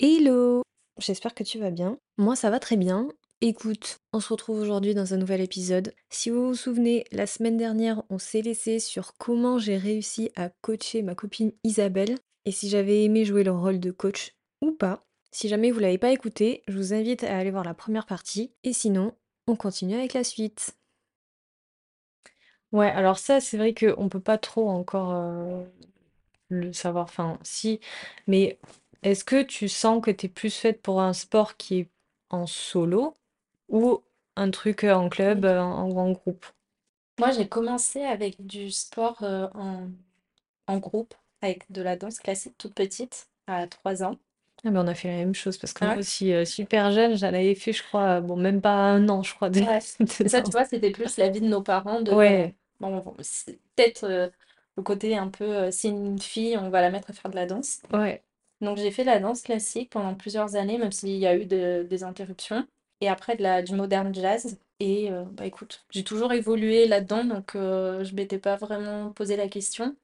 Hello! J'espère que tu vas bien. Moi, ça va très bien. Écoute, on se retrouve aujourd'hui dans un nouvel épisode. Si vous vous souvenez, la semaine dernière, on s'est laissé sur comment j'ai réussi à coacher ma copine Isabelle et si j'avais aimé jouer le rôle de coach ou pas. Si jamais vous l'avez pas écouté, je vous invite à aller voir la première partie et sinon, on continue avec la suite. Ouais, alors ça, c'est vrai qu'on peut pas trop encore euh, le savoir. Enfin, si, mais est-ce que tu sens que tu es plus faite pour un sport qui est en solo ou un truc euh, en club euh, en- ou en groupe? Moi, j'ai commencé avec du sport euh, en, en groupe, avec de la danse classique toute petite, à 3 ans. Ah ben on a fait la même chose parce que moi aussi, euh, super jeune, j'en avais fait, je crois, euh, bon, même pas un an, je crois, de, Ouais. de Mais ça, tu danse. vois, c'était plus la vie de nos parents de, euh, Ouais, bon, bon, c'est peut-être euh, le côté un peu, euh, c'est une fille, on va la mettre à faire de la danse. ouais. Donc, j'ai fait de la danse classique pendant plusieurs années, même s'il y a eu de- des interruptions. Et après, de la, du modern jazz. Et euh, bah écoute, j'ai toujours évolué là-dedans, donc euh, je m'étais pas vraiment posé la question.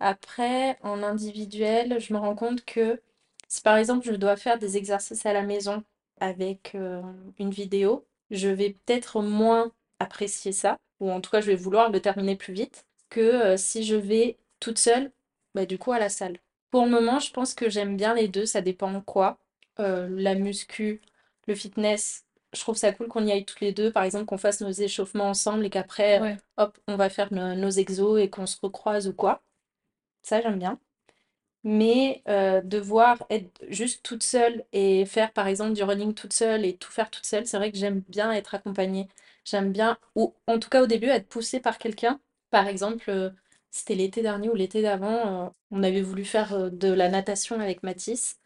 Après, en individuel, je me rends compte que si par exemple je dois faire des exercices à la maison avec euh, une vidéo, je vais peut-être moins apprécier ça, ou en tout cas je vais vouloir le terminer plus vite, que euh, si je vais toute seule, bah, du coup à la salle. Pour le moment, je pense que j'aime bien les deux, ça dépend de quoi. Euh, la muscu, le fitness, je trouve ça cool qu'on y aille toutes les deux, par exemple qu'on fasse nos échauffements ensemble et qu'après, Ouais. hop, on va faire nos, nos exos et qu'on se recroise ou quoi. Ça, j'aime bien. Mais euh, devoir être juste toute seule et faire par exemple du running toute seule et tout faire toute seule, c'est vrai que j'aime bien être accompagnée. J'aime bien, ou en tout cas au début, être poussée par quelqu'un. Par exemple, euh, c'était l'été dernier ou l'été d'avant, euh, on avait voulu faire euh, de la natation avec Mathis.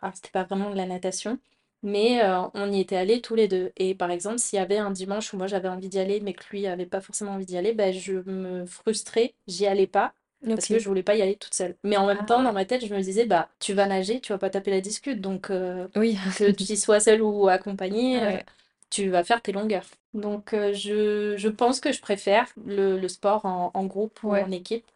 Alors, c'était pas vraiment de la natation, mais euh, on y était allés tous les deux. Et par exemple, s'il y avait un dimanche où moi j'avais envie d'y aller, mais que lui avait pas forcément envie d'y aller, ben, je me frustrais, j'y allais pas parce que je voulais pas y aller toute seule. Mais en même Ah temps, dans ouais. ma tête, je me disais, bah, tu vas nager, tu vas pas taper la discute, donc euh, Oui. que tu y sois seule ou accompagnée, euh, Ouais. Tu vas faire tes longueurs. Donc, euh, je, je pense que je préfère le, le sport en, en groupe ou en équipe,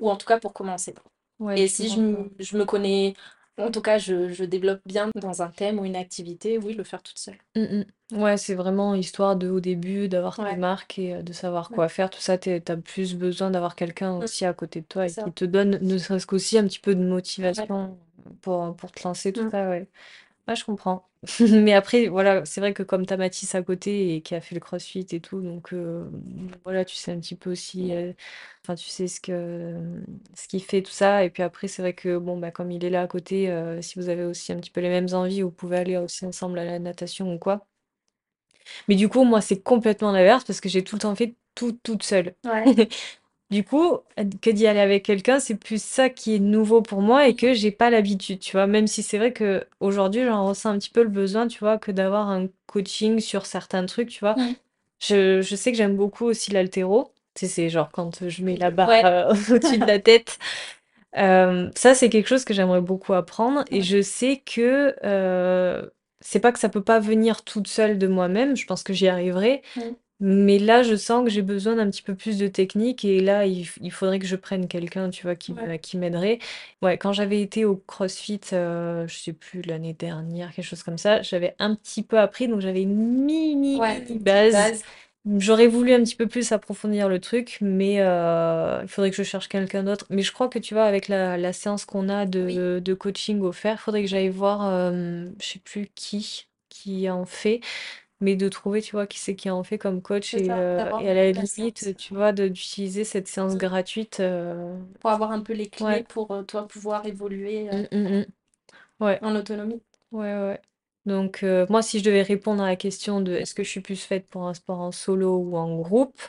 ou en tout cas pour commencer. Ouais, Et si je, je me connais, en tout cas, je, je développe bien dans un thème ou une activité, oui, le faire toute seule. Mm, mm. Ouais, c'est vraiment histoire de, au début, d'avoir tes Ouais, marques et euh, de savoir quoi faire. Tout ça, t'es- t'as plus besoin d'avoir quelqu'un Mm, aussi à côté de toi et qui te donne, ne serait-ce qu'aussi un petit peu de motivation pour, pour te lancer, tout Mm, ça, ouais. Ouais, je comprends. Mais après, voilà, c'est vrai que comme t'as Mathis à côté et qui a fait le CrossFit et tout, donc euh, voilà, tu sais un petit peu aussi, euh, enfin, tu sais ce que, ce qu'il fait, tout ça. Et puis après, c'est vrai que, bon, bah, comme il est là à côté, euh, si vous avez aussi un petit peu les mêmes envies, vous pouvez aller aussi ensemble à la natation ou quoi. Mais du coup, moi, c'est complètement l'inverse parce que j'ai tout le temps fait tout toute seule. Ouais. Du coup, que d'y aller avec quelqu'un, c'est plus ça qui est nouveau pour moi et que j'ai pas l'habitude, tu vois. Même si c'est vrai que aujourd'hui, j'en ressens un petit peu le besoin, tu vois, que d'avoir un coaching sur certains trucs, tu vois. Je, je sais que j'aime beaucoup aussi l'haltéro. Tu sais, c'est genre quand je mets la barre ouais. euh, au-dessus de la tête. Euh, ça, c'est quelque chose que j'aimerais beaucoup apprendre. Et Ouais. je sais que euh, c'est pas que ça peut pas venir toute seule de moi-même. Je pense que j'y arriverai. Mais là, je sens que j'ai besoin d'un petit peu plus de technique et là, il, f- il faudrait que je prenne quelqu'un, tu vois, qui, ouais. me- qui m'aiderait. Ouais, quand j'avais été au CrossFit, euh, je sais plus, l'année dernière, quelque chose comme ça, j'avais un petit peu appris, donc j'avais une mini, Ouais, mini une petite base. base. J'aurais voulu un petit peu plus approfondir le truc, mais euh, il faudrait que je cherche quelqu'un d'autre. Mais je crois que, tu vois, avec la, la séance qu'on a Oui, de, de coaching offert, il faudrait que j'aille voir, euh, je sais plus qui, qui en fait mais de trouver, tu vois, qui c'est qui en fait comme coach c'est et, ça, euh, d'avoir et à la, la la séance. limite, tu vois, de- d'utiliser cette séance Mm. gratuite. euh, Pour avoir un peu les clés Ouais. pour euh, toi pouvoir évoluer euh, Mm, mm, mm. Ouais, en autonomie. ouais, ouais. Donc, euh, moi, si je devais répondre à la question de est-ce que je suis plus faite pour un sport en solo ou en groupe,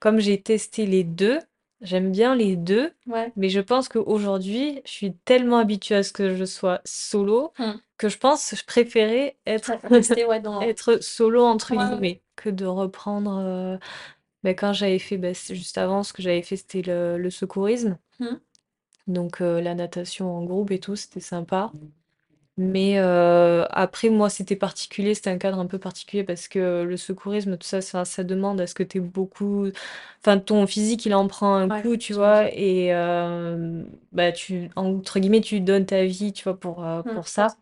comme j'ai testé les deux, j'aime bien les deux, Ouais. mais je pense qu'aujourd'hui, je suis tellement habituée à ce que je sois solo Mm. que je pense que je préférais être, Rester ouais, dans... être solo entre Ouais, guillemets que de reprendre. euh, Mais quand j'avais fait, bah, c'est juste avant, ce que j'avais fait, c'était le, le secourisme. Mm. Donc euh, la natation en groupe et tout, c'était sympa. Mais euh, après, moi, c'était particulier, c'était un cadre un peu particulier parce que le secourisme, tout ça, ça, ça demande à ce que tu beaucoup... Enfin, ton physique, il en prend un Ouais, coup, tu vois, j'imagine. et euh, bah, tu, entre guillemets, tu donnes ta vie, tu vois, pour, euh, Mm. pour ça.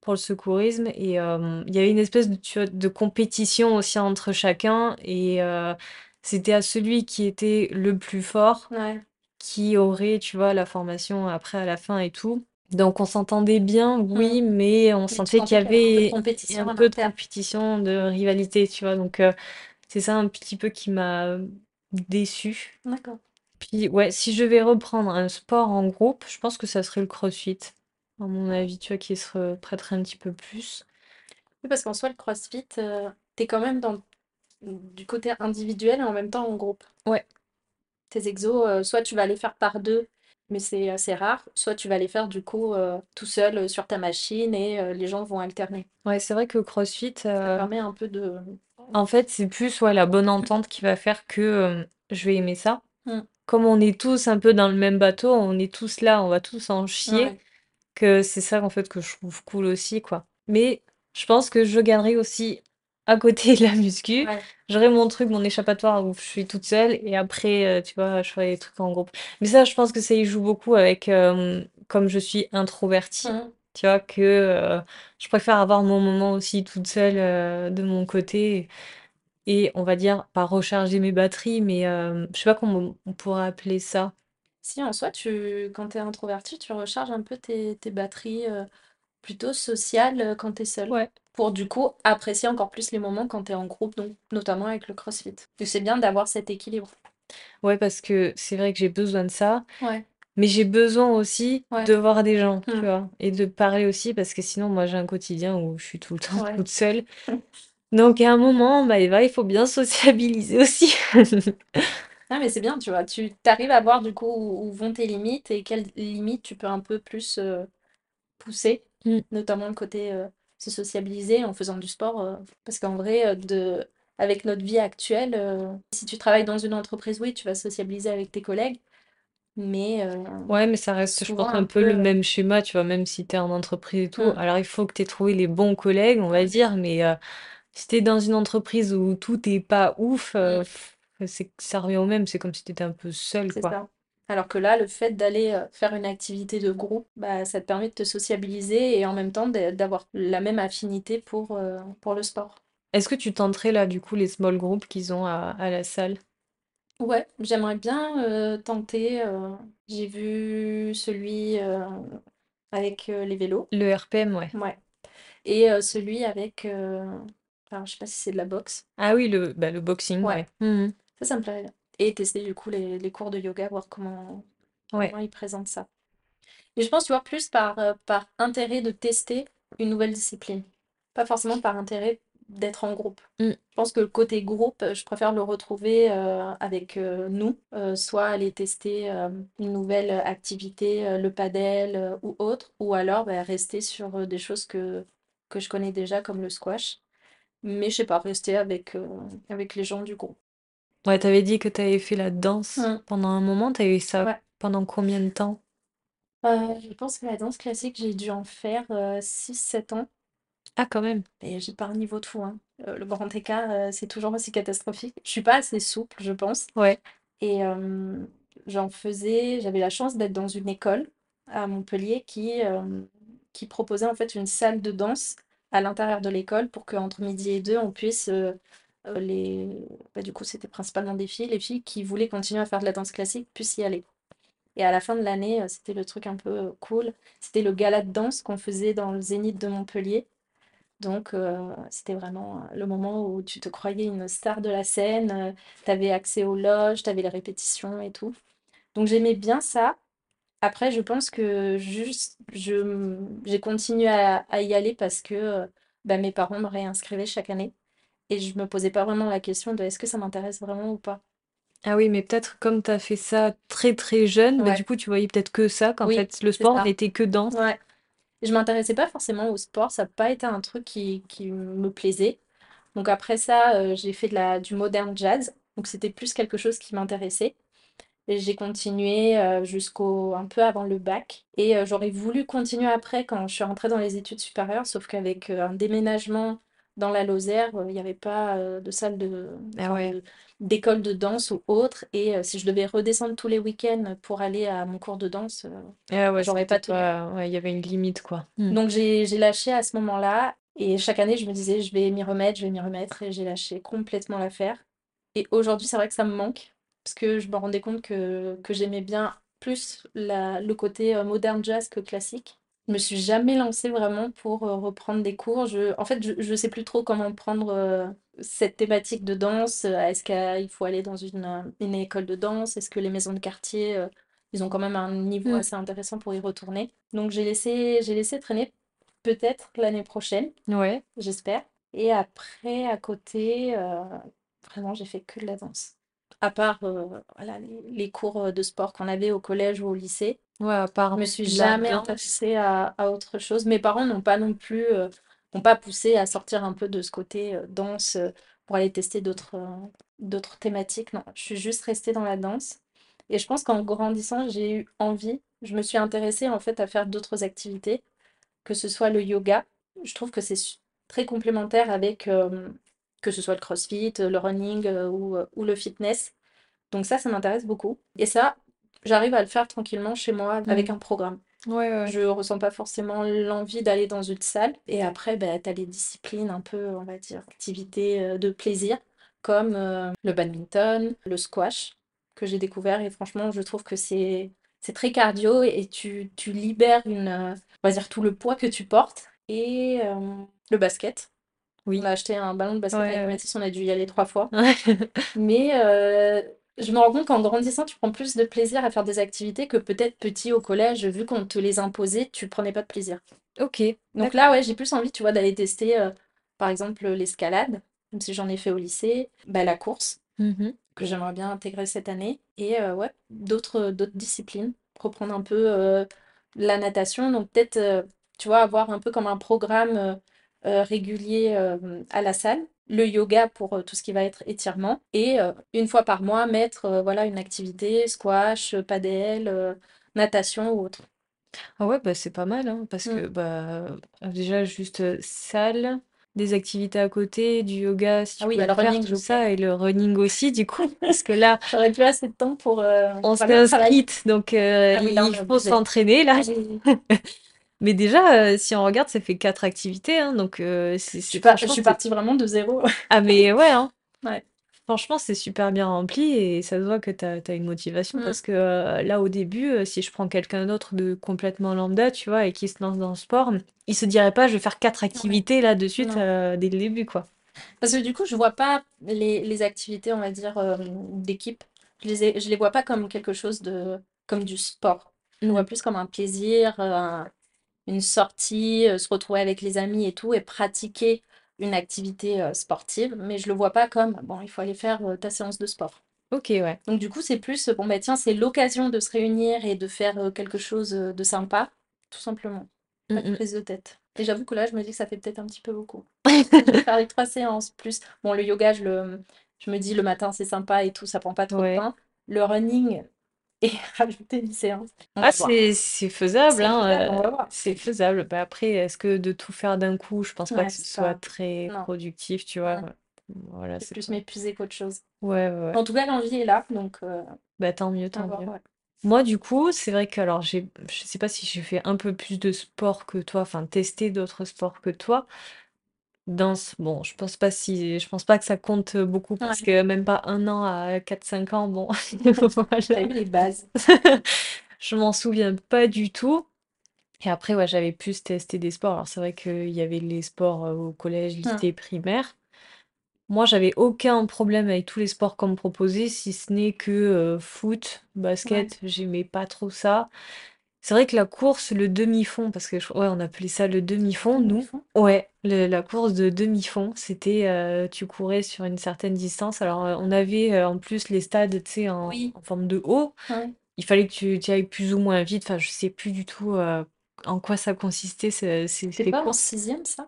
pour le secourisme et euh, il y avait une espèce de, tu vois, de compétition aussi entre chacun et euh, c'était à celui qui était le plus fort Ouais. qui aurait, tu vois, la formation après à la fin et tout. Donc on s'entendait bien, oui, mais on Mais tu sentait qu'il sentais y qu'il y avait un peu de avait compétition un en peu de interne. compétition, de rivalité, tu vois. Donc euh, c'est ça un petit peu qui m'a déçue. D'accord. Puis ouais, si je vais reprendre un sport en groupe, je pense que ça serait le CrossFit. À mon avis, tu vois, qui se prêterait un petit peu plus. Oui, parce qu'en soi, le CrossFit, euh, t'es quand même dans du côté individuel et en même temps en groupe. Ouais, Tes exos, euh, soit tu vas les faire par deux, mais c'est assez rare, soit tu vas les faire du coup euh, tout seul euh, sur ta machine et euh, les gens vont alterner. ouais, c'est vrai que CrossFit, Ça permet un peu de... en fait, c'est plus ouais, la bonne entente qui va faire que je vais aimer ça. Mm. Comme on est tous un peu dans le même bateau, on est tous là, on va tous en chier, Ouais. que c'est ça en fait que je trouve cool aussi, quoi. Mais je pense que je gagnerai aussi à côté de la muscu. Ouais. J'aurai mon truc, mon échappatoire où je suis toute seule et après, euh, tu vois, je ferai des trucs en groupe. Mais ça, je pense que ça y joue beaucoup avec, comme je suis introvertie, Mm. tu vois, que euh, je préfère avoir mon moment aussi toute seule euh, de mon côté et on va dire, pas recharger mes batteries, mais je sais pas comment on pourrait appeler ça. Si en soi, tu, quand tu es introverti, tu recharges un peu tes, tes batteries plutôt sociales euh, quand tu es seul. Ouais. Pour du coup apprécier encore plus les moments quand tu es en groupe, donc notamment avec le CrossFit. C'est bien d'avoir cet équilibre. Ouais, parce que c'est vrai que j'ai besoin de ça, Ouais, mais j'ai besoin aussi ouais, de voir des gens, tu mm, vois, et de parler aussi, parce que sinon, moi, j'ai un quotidien où je suis tout le temps ouais. toute seule. Donc, à un moment, bah, Eva, il faut bien sociabiliser aussi. Ah mais c'est bien, tu vois, tu arrives à voir du coup où, où vont tes limites et quelles limites tu peux un peu plus euh, pousser, Mm. notamment le côté euh, se sociabiliser en faisant du sport. euh, parce qu'en vrai, euh, de, avec notre vie actuelle, si tu travailles dans une entreprise, oui, tu vas sociabiliser avec tes collègues, mais Ouais, mais ça reste, je pense, un un peu peu... le même schéma, tu vois, même si t'es en entreprise et tout. mm, Alors, il faut que t'aies trouvé les bons collègues, on va dire, mais si t'es dans une entreprise où tout est pas ouf, mm, c'est, ça revient au même, c'est comme si t'étais un peu seul, quoi. ça. Alors que là, le fait d'aller euh, faire une activité de groupe, bah, ça te permet de te sociabiliser et en même temps d'a- d'avoir la même affinité pour, euh, pour le sport. Est-ce que tu tenterais là, du coup, les small groups qu'ils ont à, à la salle? Ouais, j'aimerais bien euh, tenter. euh, j'ai vu celui euh, avec euh, les vélos, Le RPM, ouais. ouais, et euh, celui avec, euh, alors je sais pas si c'est de la boxe, Ah oui, le, bah, le boxing, ouais, ouais. Mhm. ça, ça me plairait bien. Et tester du coup les, les cours de yoga, voir comment, Ouais. comment ils présentent ça. Mais je pense, tu vois, plus par, euh, par intérêt de tester une nouvelle discipline, pas forcément par intérêt d'être en groupe. Mm. Je pense que le côté groupe, euh, je préfère le retrouver euh, avec euh, nous, euh, soit aller tester une nouvelle activité, le padel ou autre, ou alors bah, rester sur des choses que, que je connais déjà comme le squash. Mais je sais pas, rester avec, avec les gens du groupe. Ouais, t'avais dit que t'avais fait la danse pendant un moment, t'avais eu ça Ouais. pendant combien de temps? Euh, je pense que la danse classique, j'ai dû en faire euh, 6-7 ans. Ah, quand même. Et j'ai pas un niveau de fou, hein. Euh, le grand écart, euh, c'est toujours aussi catastrophique. Je suis pas assez souple, je pense. Ouais. Et euh, j'en faisais, j'avais la chance d'être dans une école à Montpellier qui, euh, qui proposait en fait une salle de danse à l'intérieur de l'école pour qu'entre midi et deux, on puisse euh, euh, les. bah, du coup, c'était principalement des filles. Les filles qui voulaient continuer à faire de la danse classique puissent y aller. Et à la fin de l'année, euh, c'était le truc un peu euh, cool. C'était le gala de danse qu'on faisait dans le Zénith de Montpellier. Donc, euh, c'était vraiment euh, le moment où tu te croyais une star de la scène, tu avais accès aux loges, tu avais les répétitions et tout. Donc, j'aimais bien ça. Après, je pense que juste, j'ai continué à, y aller parce que euh, bah, mes parents me réinscrivaient chaque année. Et je me posais pas vraiment la question de est-ce que ça m'intéresse vraiment ou pas. Ah oui, mais peut-être comme t'as fait ça très très jeune, bah du coup tu voyais peut-être que ça, qu'en oui, fait le c'est sport ça. n'était que danse. Ouais. Je m'intéressais pas forcément au sport, ça n'a pas été un truc qui, qui me plaisait. Donc après ça, euh, j'ai fait de la, du modern jazz. Donc c'était plus quelque chose qui m'intéressait. Et j'ai continué euh, jusqu'au un peu avant le bac. Et euh, j'aurais voulu continuer après quand je suis rentrée dans les études supérieures, sauf qu'avec euh, un déménagement dans la Lozère, euh, il n'y avait pas euh, de salle de, Ah ouais. de- d'école de danse ou autre. Et euh, si je devais redescendre tous les week-ends pour aller à mon cours de danse, Ah ouais, j'aurais pas. Ouais, il y avait une limite, quoi. Hmm. Donc j'ai j'ai lâché à ce moment-là. Et chaque année, je me disais, je vais m'y remettre, je vais m'y remettre. Et j'ai lâché complètement l'affaire. Et aujourd'hui, c'est vrai que ça me manque. Parce que je me rendais compte que, que j'aimais bien plus la, le côté moderne jazz que classique. Je me suis jamais lancée vraiment pour euh, reprendre des cours. Je, en fait, je, je sais plus trop comment prendre euh, cette thématique de danse. Euh, Est-ce qu'il faut aller dans une, une école de danse? Est-ce que les maisons de quartier, ils ont quand même un niveau Hmm. assez intéressant pour y retourner? Donc j'ai laissé, j'ai laissé traîner peut-être l'année prochaine, Ouais. j'espère. Et après, à côté, vraiment, j'ai fait que de la danse. À part voilà, les, les cours de sport qu'on avait au collège ou au lycée. Ouais, à part Je me suis jamais intéressée à, à autre chose. Mes parents n'ont pas non plus, euh, n'ont pas poussé à sortir un peu de ce côté euh, danse euh, pour aller tester d'autres euh, d'autres thématiques. Non, je suis juste restée dans la danse. Et je pense qu'en grandissant, j'ai eu envie. Je me suis intéressée en fait à faire d'autres activités, que ce soit le yoga. Je trouve que c'est su- très complémentaire avec euh, que ce soit le crossfit, le running euh, ou, euh, ou le fitness. Donc ça, ça m'intéresse beaucoup. Et ça, j'arrive à le faire tranquillement chez moi avec Hmm. un programme. Ouais, ouais. Je ressens pas forcément l'envie d'aller dans une salle. Et après, bah, tu as les disciplines un peu, on va dire, activités euh, de plaisir, comme euh, le badminton, le squash, que j'ai découvert. Et franchement, je trouve que c'est c'est très cardio et tu, tu libères une, euh, on va dire, tout le poids que tu portes. Et euh, le basket. On Oui. a acheté un ballon de basket Ouais, avec. Mathis, on a dû y aller trois fois. Mais je me rends compte qu'en grandissant, tu prends plus de plaisir à faire des activités que peut-être petit au collège, vu qu'on te les imposait, tu prenais pas de plaisir. Ok, Donc là, ouais, j'ai plus envie, tu vois, d'aller tester, euh, par exemple, l'escalade, même si j'en ai fait au lycée, bah, la course, Mhm. que j'aimerais bien intégrer cette année, et euh, ouais, d'autres d'autres disciplines, reprendre un peu euh, la natation, donc peut-être, euh, tu vois, avoir un peu comme un programme euh, euh, régulier euh, à la salle, le yoga pour euh, tout ce qui va être étirement, et euh, une fois par mois, mettre euh, voilà, une activité, squash, padel, natation ou autre. Ah ouais, bah c'est pas mal, hein, parce Mm. que bah euh, déjà juste euh, salle, des activités à côté, du yoga si tu Ah oui, il y pouvais a le le faire, running, tout j'ai oublié. ça, et le running aussi, du coup, parce que là, J'aurais plus assez de temps pour, euh, on s'est aller au travail. inscrite, donc euh, Ah oui, là, on il est faut obligé. s'entraîner là. Mais déjà, euh, si on regarde, ça fait quatre activités, hein, donc euh, c'est Je pas, je suis partie vraiment de zéro. Ah mais ouais, hein. Ouais. Franchement, c'est super bien rempli et ça se voit que tu as, une motivation Mm. parce que euh, là, au début, si je prends quelqu'un d'autre de complètement lambda, tu vois, et qui se lance dans le sport, il se dirait pas, je vais faire quatre Ouais. activités là de suite dès le début, quoi. Parce que du coup, je vois pas les, les activités, on va dire, d'équipe. Je les, ai- je les vois pas comme quelque chose de, comme du sport. Je le vois Mm. plus comme un plaisir, un- une sortie, euh, se retrouver avec les amis et tout, et pratiquer une activité euh, sportive. Mais je le vois pas comme, bon, il faut aller faire euh, ta séance de sport. Ok, ouais. Donc du coup, c'est plus, bon, bah tiens, c'est l'occasion de se réunir et de faire quelque chose de sympa, tout simplement. Pas de Mm, prise de tête. Et j'avoue que là, je me dis que ça fait peut-être un petit peu beaucoup. Je vais mm. faire les trois séances plus. Bon, le yoga, je, le, je me dis le matin, c'est sympa et tout, ça prend pas trop de Ouais. temps. Le running et rajouter une séance. Ah, c'est faisable, C'est hein, faisable, euh, faisable. Bah, après, est-ce que de tout faire d'un coup, je pense pas que ce soit pas. très Non. productif, tu vois. Mm. Voilà, C'est plus m'épuiser qu'autre chose. Ouais, ouais. En tout cas, l'envie est là, donc euh, Bah tant mieux, tant mieux. ouais. Moi, du coup, c'est vrai que alors j'ai, je sais pas si j'ai fait un peu plus de sport que toi, enfin testé d'autres sports que toi. Danse, bon, je pense pas si, je pense pas que ça compte beaucoup parce Ouais. que même pas un an à quatre cinq ans, bon, T'as voilà. eu les bases. Je m'en souviens pas du tout. Et après, ouais, j'avais plus testé des sports. Alors c'est vrai qu'il y avait les sports euh, au collège, Mm. lycée, primaire. Moi, j'avais aucun problème avec tous les sports qu'on me proposait, si ce n'est que euh, foot, Ouais. basket, j'aimais pas trop ça. C'est vrai que la course, le demi-fond, parce que je- ouais, on appelait ça le demi-fond, nous. Demi-fond. Ouais, le- la course de demi-fond, c'était euh, tu courais sur une certaine distance. Alors, euh, on avait euh, en plus les stades, tu sais, en, Oui. en forme de haut. Ouais. Il fallait que tu, tu ailles plus ou moins vite. Enfin, je sais plus du tout euh, en quoi ça consistait, ces, ces pas en courses. sixième, ça?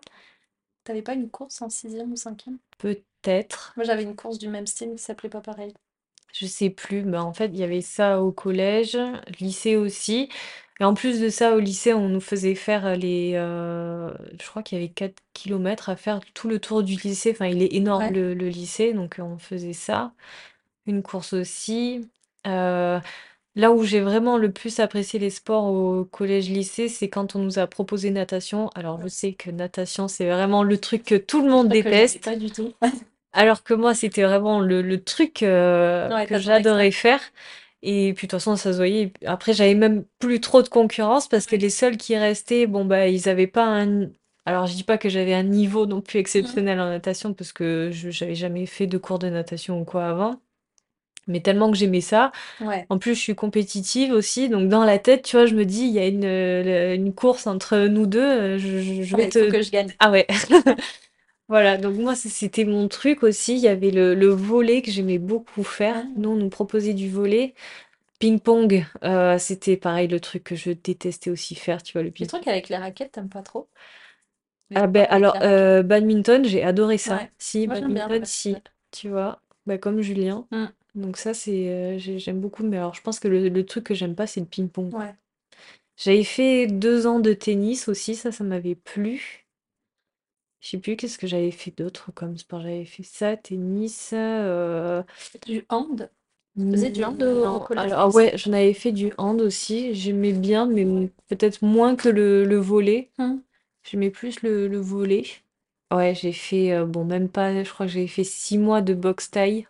T'avais pas une course en sixième ou cinquième? Peut-être. Moi, j'avais une course du même style qui s'appelait pas pareil. Je sais plus, mais en fait, il y avait ça au collège, lycée aussi. Et en plus de ça, au lycée, on nous faisait faire les, heu, je crois qu'il y avait 4 kilomètres à faire tout le tour du lycée. Enfin, il est énorme Ouais. le le lycée, donc on faisait ça. Une course aussi. Heu, là où j'ai vraiment le plus apprécié les sports au collège-lycée, c'est quand on nous a proposé natation. Alors je sais que natation, c'est vraiment le truc que tout le monde crois que j'aimais déteste. pas du tout. Alors que moi, c'était vraiment le le truc, heu, Ouais, que ça. j'adorais faire et puis de toute façon, ça se voyait. Après, j'avais même plus trop de concurrence parce que les seuls qui restaient, bon, bah, ils avaient pas un alors je dis pas que j'avais un niveau non plus exceptionnel en natation parce que je j'avais jamais fait de cours de natation ou quoi avant. Mais tellement que j'aimais ça. Ouais. En plus, je suis compétitive aussi, donc dans la tête, tu vois, je me dis: «Il y a une, une course entre nous 2, heu, je je je Ouais, vais il faut te» que je gagne. ah ouais. Voilà, donc moi, c'était mon truc aussi. Il y avait le le volley que j'aimais beaucoup faire. Ah. Nous, on nous proposait du volley. Ping-pong, heu, c'était pareil, le truc que je détestais aussi faire, tu vois, le Les ping trucs avec les raquettes, tu aimes pas trop? Les Ah sports avec alors, heu, badminton, j'ai adoré ça. Ouais. Si, Moi, j'aime bien le badminton, si, badminton. tu vois? Bah, comme Julien. Mmh. Donc ça, c'est, j'ai j'aime beaucoup, mais alors je pense que le le truc que j'aime pas, c'est le ping-pong. Ouais. J'avais fait 2 ans de tennis aussi, ça, ça m'avait plu. Je sais plus qu'est-ce que j'avais fait d'autre comme sport? J'avais fait ça, tennis, heu Du hand? Tu faisais du hand au au non. collège, Alors ah ouais, j'en avais fait du hand aussi. J'aimais bien, mais m peut-être moins que le le volley. Mmh. J'aimais plus le le volley. Ouais, j'ai fait, heu, bon, même pas je crois que j'avais fait 6 mois de boxe thaï.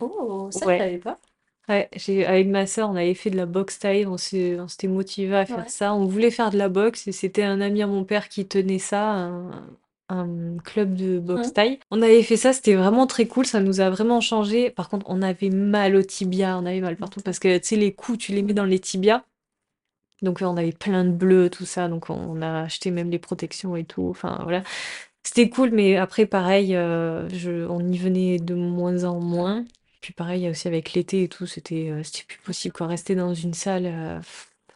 Oh! Ça, je Ouais. savais pas. Ouais, j'ai avec ma sœur, on avait fait de la boxe thaï, on s'est on s'était motivés à faire Ouais. ça. On voulait faire de la boxe et c'était un ami à mon père qui tenait ça, un un, club de boxe thaï. On avait fait ça, c'était vraiment très cool, ça nous a vraiment changés. Par contre, on avait mal aux tibias, on avait mal partout parce que, tu sais, les coups, tu les mets dans les tibias. Donc, heu, on avait plein de bleus, tout ça, donc on a acheté même les protections et tout, enfin voilà. C'était cool, mais après pareil, heu, je on y venait de moins en moins. Puis pareil, aussi avec l'été et tout, c'était, heu, c'était plus possible quoi. Rester dans une salle,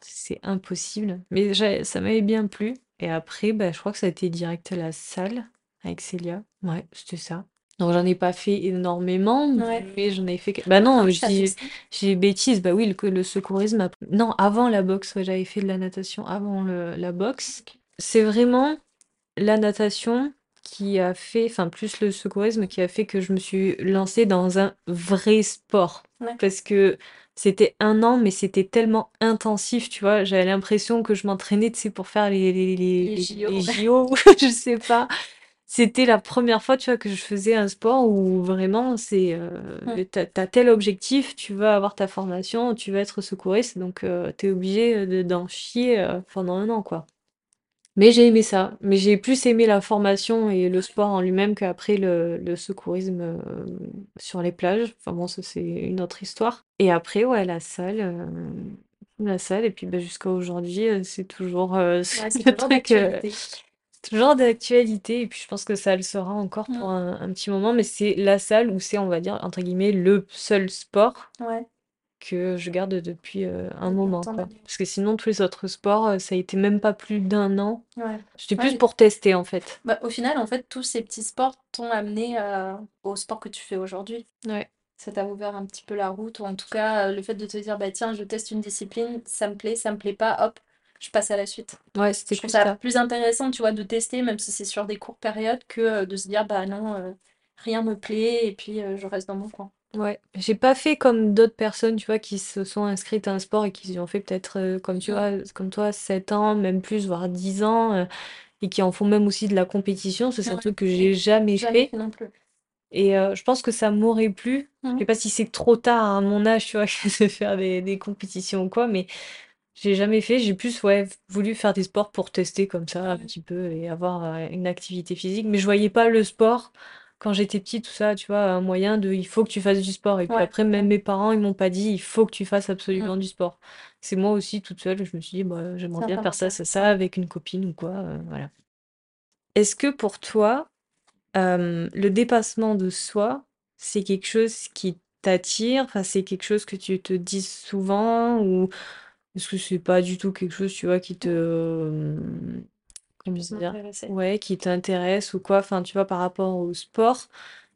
c'est impossible. Mais ça m'avait bien plu et après, bah, je crois que ça a été direct à la salle avec Célia. Ouais, c'était ça. Donc j'en ai pas fait énormément, Ouais. mais j'en ai fait que bah non, je Tu as fait dis ça? je dis bêtise, bah oui, le co le secourisme ap non, avant la boxe, ouais, j'avais fait de la natation avant le la boxe. OK. C'est vraiment la natation qui a fait enfin plus le secourisme qui a fait que je me suis lancée dans un vrai sport. Ouais. Parce que c'était 1 an, mais c'était tellement intensif, tu vois? J'avais l'impression que je m'entraînais, tu sais, pour faire les les les JO, les ouais. JO, je sais pas. C'était la 1re fois, tu vois, que je faisais un sport où vraiment c'est, heu, Mmh. tu as tu as tel objectif, tu vas avoir ta formation, tu vas être secouriste, donc heu, tu es obligé, heu, de d'en chier, pendant 1 an, quoi. Mais j'ai aimé ça, mais j'ai plus aimé la formation et le sport en lui-même qu'après le le secourisme, heu, sur les plages. Enfin bon, ça, c'est une autre histoire et après, ouais, la salle, heu, la salle et puis, bah, jusqu'à aujourd'hui, heu, c'est toujours, Ouais, c'est le toujours truc, d'actualité. toujours d'actualité et puis je pense que ça le sera encore Mmh. pour un un petit moment, mais c'est la salle où c'est, on va dire, entre guillemets, «le seul sport» Ouais. Que je garde depuis, heu, un Depuis moment, quoi. Parce que sinon tous les autres sports, heu, ça a été même pas plus d'1 an. Ouais. C'était Ouais, plus pour tester, en fait. bah, au final, en fait, tous ces petits sports t'ont amené, heu, au sport que tu fais aujourd'hui. Ouais. Ça t'a ouvert un petit peu la route ou en tout cas, le fait de te dire: «Bah, tiens, je teste une discipline, ça me plaît, ça me plaît pas, hop, je passe à la suite». Ouais, c'était Je trouve plus ça ça. plus intéressant, tu vois, de tester même si c'est sur des courtes périodes que, de se dire: «Bah, non, heu, rien me plaît et puis, je reste dans mon coin». Ouais, j'ai pas fait comme d'autres personnes, tu vois, qui se sont inscrites à un sport et qui ont fait peut-être, heu, comme tu vois, comme toi, 7 ans, même plus, voire 10 ans, heu et qui en font même aussi de la compétition. Ça, c'est un Ouais. truc que j'ai jamais Jamais fait fait non plus. et heu, je pense que ça m'aurait plu. Je sais Mmh. pas si c'est trop tard à mon âge, tu vois, de faire des des compétitions ou quoi, mais j'ai jamais fait. J'ai plus, ouais, v voulu faire des sports pour tester comme ça un petit peu et avoir, heu, une activité physique, mais je voyais pas le sport quand j'étais petite, tout ça, tu vois, un moyen de: «Il faut que tu fasses du sport» et puis Ouais, après, même mes parents, ils m'ont pas dit: «Il faut que tu fasses Mmh. absolument du sport». C'est moi aussi toute seule, je me suis dit: «Bah, j'aimerais bien faire ça, ça, ça avec une copine ou quoi», heu, voilà. Est-ce que pour toi, le dépassement de soi, c'est quelque chose qui t'attire? Enfin, c'est quelque chose que tu te dis souvent ou est-ce que c'est pas du tout quelque chose, tu vois, qui te, Puisse dire? m'intéresser. Ouais, qui t'intéresse ou quoi? Enfin, tu vois, par rapport au sport?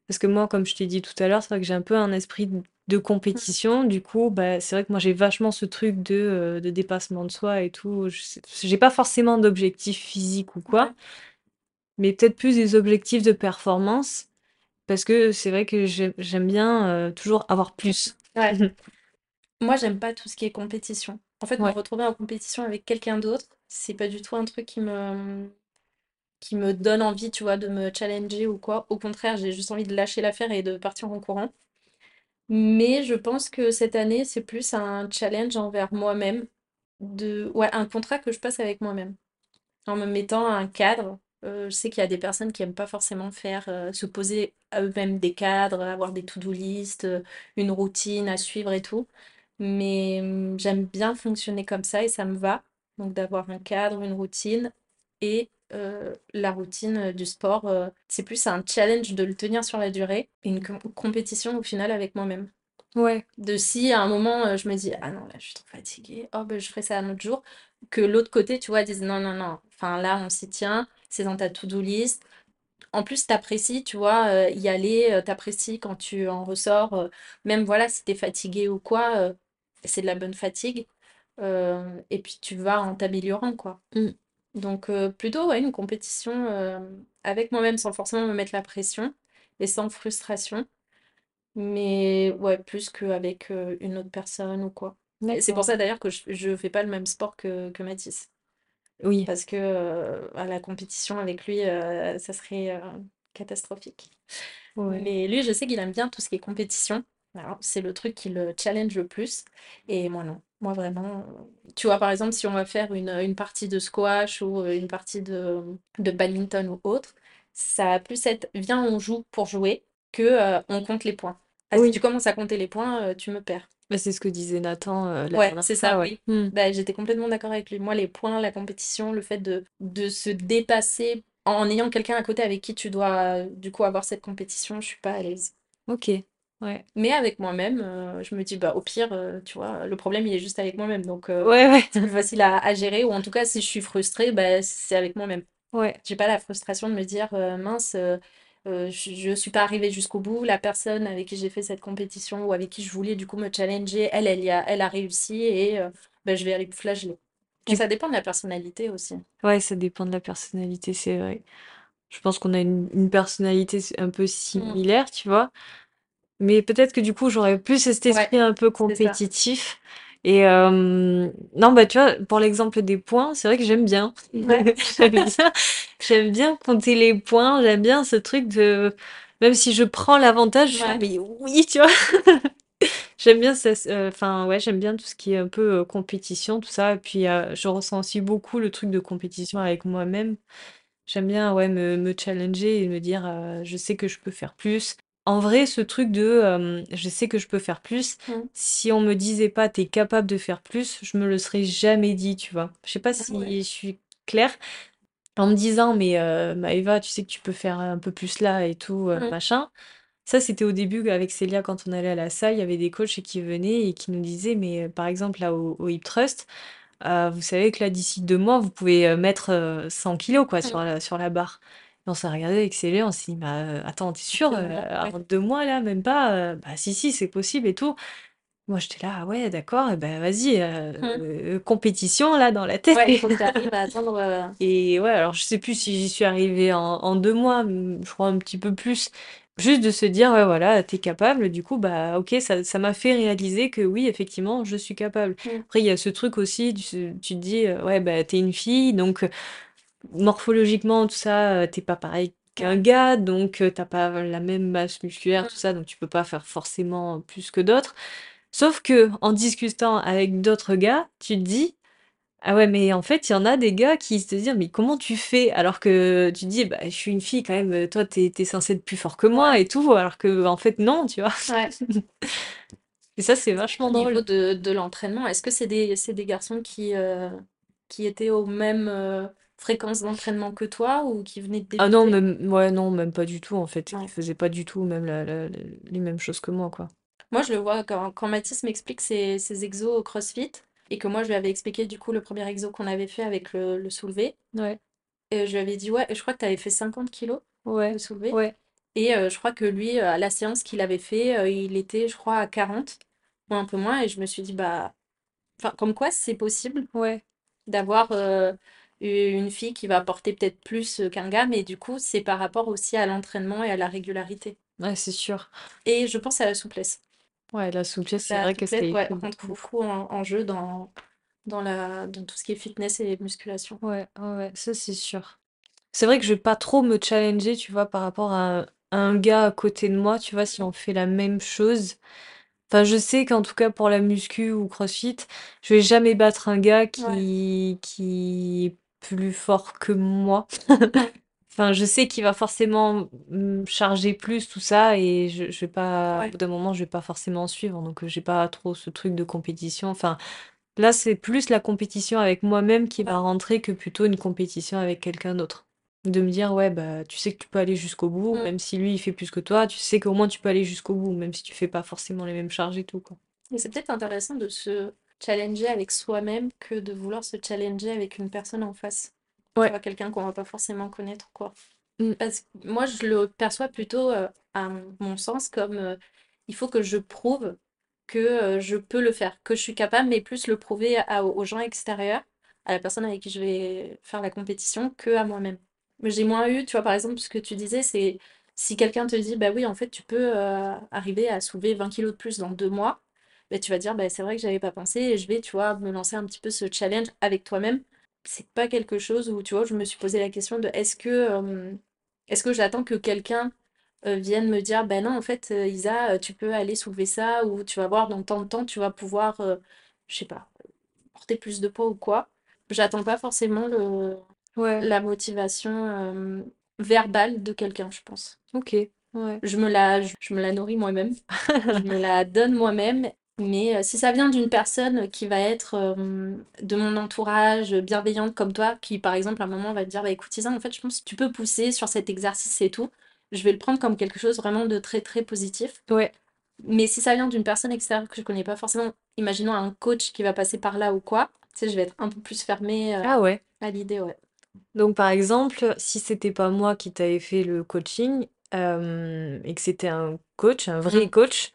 Parce que moi, comme je t'ai dit tout à l'heure, c'est vrai que j'ai un peu un esprit de Mmh. compétition. Du coup, bah, c'est vrai que moi, j'ai vachement ce truc de, heu, de dépassement de soi et tout. J'ai pas forcément d'objectifs physiques ou quoi, Ouais. mais peut-être plus des objectifs de performance parce que c'est vrai que j'ai j'aime bien, heu, toujours avoir plus. Ouais. Moi, j'aime pas tout ce qui est compétition. En fait, me Ouais. retrouver en compétition avec quelqu'un d'autre, c'est pas du tout un truc qui me qui me donne envie, tu vois, de me challenger ou quoi. Au contraire, j'ai juste envie de lâcher l'affaire et de partir en courant. Mais je pense que cette année, c'est plus un challenge envers moi-même, de ouais, un contrat que je passe avec moi-même. En me mettant un cadre. Euh, je sais qu'il y a des personnes qui aiment pas forcément faire euh, se poser à eux-mêmes des cadres, avoir des to-do list, euh, une routine à suivre et tout. Mais hum, j'aime bien fonctionner comme ça et ça me va. Donc d'avoir un cadre, une routine et euh, la routine euh, du sport, euh, c'est plus un challenge de le tenir sur la durée et une com- compétition au final avec moi-même. Ouais. De si à un moment euh, je me dis ah non là je suis trop fatiguée, oh ben je ferai ça un autre jour, que l'autre côté tu vois dise non non non, enfin là on s'y tient, c'est dans ta to-do list. En plus t'apprécies tu vois euh, y aller, euh, t'apprécies quand tu en ressors, euh, même voilà si t'es fatigué ou quoi, euh, c'est de la bonne fatigue. euh, et puis tu vas en t'améliorant quoi. Mmh. Donc euh, plutôt ouais, une compétition euh, avec moi-même sans forcément me mettre la pression et sans frustration. Mais ouais, plus qu'avec une autre personne ou quoi. Et c'est pour D'accord. ça d'ailleurs que je, je fais pas le même sport que, que Mathis. Oui. Parce que euh, à la compétition avec lui, euh, ça serait euh, catastrophique. Ouais. Mais lui, je sais qu'il aime bien tout ce qui est compétition. C'est le truc qui le challenge le plus. Et moi, non. Moi, vraiment. euh, Tu vois, par exemple, si on va faire une, une partie de squash ou euh, une partie de, de badminton ou autre, ça va plus être viens, on joue pour jouer que euh, on compte les points. Ah, si tu Oui. commences à compter les points, euh, tu me perds. Bah, c'est ce que disait Nathan, heu, la Ouais, dernière c'est ça, ouais. oui. Mmh. Bah, j'étais complètement d'accord avec lui. Moi, les points, la compétition, le fait de, de se dépasser en ayant quelqu'un à côté avec qui tu dois, euh, du coup, avoir cette compétition, je suis pas à l'aise. OK. Ouais. Mais avec moi-même, euh, je me dis, bah, au pire, euh, tu vois, le problème, il est juste avec moi-même. Donc, euh, Ouais, ouais. c'est plus facile à, à gérer. Ou en tout cas, si je suis frustrée, bah, c'est avec moi-même. Ouais. J'ai pas la frustration de me dire, euh, mince, euh, euh, je, je suis pas arrivée jusqu'au bout. La personne avec qui j'ai fait cette compétition ou avec qui je voulais, du coup, me challenger, elle, elle, y a, elle a réussi et euh, bah, je vais aller me flageller. Du ça dépend de la personnalité aussi. ouais, ça dépend de la personnalité, c'est vrai. Je pense qu'on a une une personnalité s un peu Mm. similaire, tu vois? Mais peut-être que du coup, j'aurais plus cet Ouais, esprit un peu compétitif et hem, non, bah, tu vois, pour l'exemple des points, c'est vrai que j'aime bien. Ouais. J'aime bien j'aime bien compter les points, j'aime bien ce truc de même si je prends l'avantage, je Ouais. «Mais oui!» tu vois? J'aime bien ça s enfin, ouais, j'aime bien tout ce qui est un peu, heu, compétition, tout ça et puis, je ressens aussi beaucoup le truc de compétition avec moi-même. J'aime bien, ouais, me me challenger et me dire, «Je sais que je peux faire plus». En vrai, ce truc de, hem, «Je sais que je peux faire plus», Mm. si on me disait pas: «Tu es capable de faire plus», je me le serais jamais dit, tu vois? Je sais pas Ah ouais. si je suis claire? En me disant: «Mais, heu, Maëva, tu sais que tu peux faire un peu plus là et tout, heu, Mm. machin». Ça, c'était au début avec Célia quand on allait à la salle, il y avait des coachs qui venaient et qui nous disaient: «Mais, heu, par exemple là au au Hip Thrust, heu, vous savez que là d'ici 2 mois, vous pouvez, mettre, heu, 100 kilogrammes quoi sur Mm. la sur la barre». On s'est regardé avec Célia, on s'est dit: «Bah, attends, tu es sûre, Deux heu, mois. Ouais. en 2 mois là, même pas?» «Bah si, si, c'est possible et tout». Moi j'étais là: «Ah ouais d'accord et bah vas-y, Mm. heu, compétition là dans la tête» Ouais, il faut que tu arrives à atteindre. euh, et ouais, alors je sais plus si j'y suis arrivée en en 2 mois, mmh, je crois un petit peu plus. Juste de se dire: «Ouais voilà, tu es capable», du coup, bah, OK, ça ça m'a fait réaliser que oui, effectivement, je suis capable. mm. Après, il y a ce truc aussi, tu tu te dis, «Ouais, bah, tu es une fille, donc morphologiquement, tout ça, tu es pas pareil qu'un gars, donc heu, tu as pas la même masse musculaire, tout ça, donc tu peux pas faire forcément plus que d'autres». Sauf que en discutant avec d'autres gars, tu te dis: ah ouais, mais en fait, il y en a des gars qui se disent: «Mais comment tu fais?» alors que tu dis: «Bah, je suis une fille quand même, toi, tu es censée être plus fort que moi et tout», alors qu'en fait, non, tu vois? Ouais. Et ça, c'est vachement Au niveau drôle. de, de l'entraînement, est-ce que c'est des, c'est des garçons qui, euh, qui étaient aux mêmes euh, fréquences d'entraînement que toi ou qui venaient de Ah non, débuter? même ouais, non, même pas du tout, en fait. Ils Ouais. faisaient pas du tout même la la la les mêmes choses que moi, quoi. Moi, je le vois quand, quand Mathis m'explique ses, ses exos au CrossFit et que moi, je lui avais expliqué du coup le premier exo qu'on avait fait avec le, le soulevé. Ouais, Et je lui avais dit, ouais, je crois que tu avais fait 50 kilos de ouais, soulevé. ouais. Et euh, je crois que lui, euh, à la séance qu'il avait fait, euh, il était, je crois, à 40 ou un peu moins. Et je me suis dit, bah, enfin, comme quoi c'est possible Ouais. d'avoir euh, une fille qui va porter peut-être plus euh, qu'un gars, mais du coup, c'est par rapport aussi à l'entraînement et à la régularité. Ouais, c'est sûr. Et je pense à la souplesse. Ouais, la souplesse, c'est vrai que c'est ouais, que rentre beaucoup. en, en jeu dans, dans la, dans tout ce qui est fitness et musculation. Ouais, ouais, ça c'est sûr. C'est vrai que je vais pas trop me challenger, tu vois, par rapport à un, à un gars à côté de moi, tu vois, si on fait la même chose. Enfin, je sais qu'en tout cas pour la muscu ou CrossFit, je vais jamais battre un gars Ouais, qui, qui est plus fort que moi. Enfin, je sais qu'il va forcément me charger plus, tout ça, et je, je vais pas, au ouais, bout d'un moment, je vais pas forcément suivre, donc euh, j'ai pas trop ce truc de compétition. Enfin, là, c'est plus la compétition avec moi-même qui va rentrer que plutôt une compétition avec quelqu'un d'autre. De me dire, ouais, bah, tu sais que tu peux aller jusqu'au bout, Mm. même si lui, il fait plus que toi, tu sais qu'au moins tu peux aller jusqu'au bout, même si tu fais pas forcément les mêmes charges et tout, quoi. Et c'est peut-être intéressant de se challenger avec soi-même que de vouloir se challenger avec une personne en face. Ouais. quelqu'un qu'on va pas forcément connaître, quoi. Mm. Parce que moi, je le perçois plutôt, euh, à mon sens, comme euh, il faut que je prouve que euh, je peux le faire, que je suis capable, mais plus le prouver à- aux gens extérieurs, à la personne avec qui je vais faire la compétition, que à moi-même. Mais J'ai moins eu, tu vois, par exemple, ce que tu disais, c'est si quelqu'un te dit, bah oui, en fait, tu peux arriver à soulever 20 kilos de plus dans deux mois, bah, tu vas dire, bah, c'est vrai que j'avais pas pensé et je vais, tu vois, me lancer un petit peu ce challenge avec toi-même. C'est pas quelque chose où, tu vois, je me suis posé la question de est-ce que, euh, est-ce que j'attends que quelqu'un euh, vienne me dire, ben non, en fait, Isa, tu peux aller soulever ça, ou tu vas voir dans tant de temps, tu vas pouvoir, euh, je sais pas, porter plus de poids ou quoi. J'attends pas forcément le, Ouais, la motivation verbale de quelqu'un, je pense. ok, ouais. Je me la, je, je me la nourris moi-même, je me la donne moi-même, mais euh, si ça vient d'une personne qui va être euh, de mon entourage, bienveillante comme toi, qui par exemple à un moment va te dire, bah écoute Isa, en fait je pense que tu peux pousser sur cet exercice et tout, je vais le prendre comme quelque chose vraiment de très très positif. Ouais. Mais si ça vient d'une personne extérieure que je connais pas forcément, imaginons un coach qui va passer par là ou quoi, tu sais, je vais être un peu plus fermée euh, Ah ouais. à l'idée, ouais. Donc par exemple, si c'était pas moi qui t'avais fait le coaching, et que c'était un coach, un vrai Mm. coach,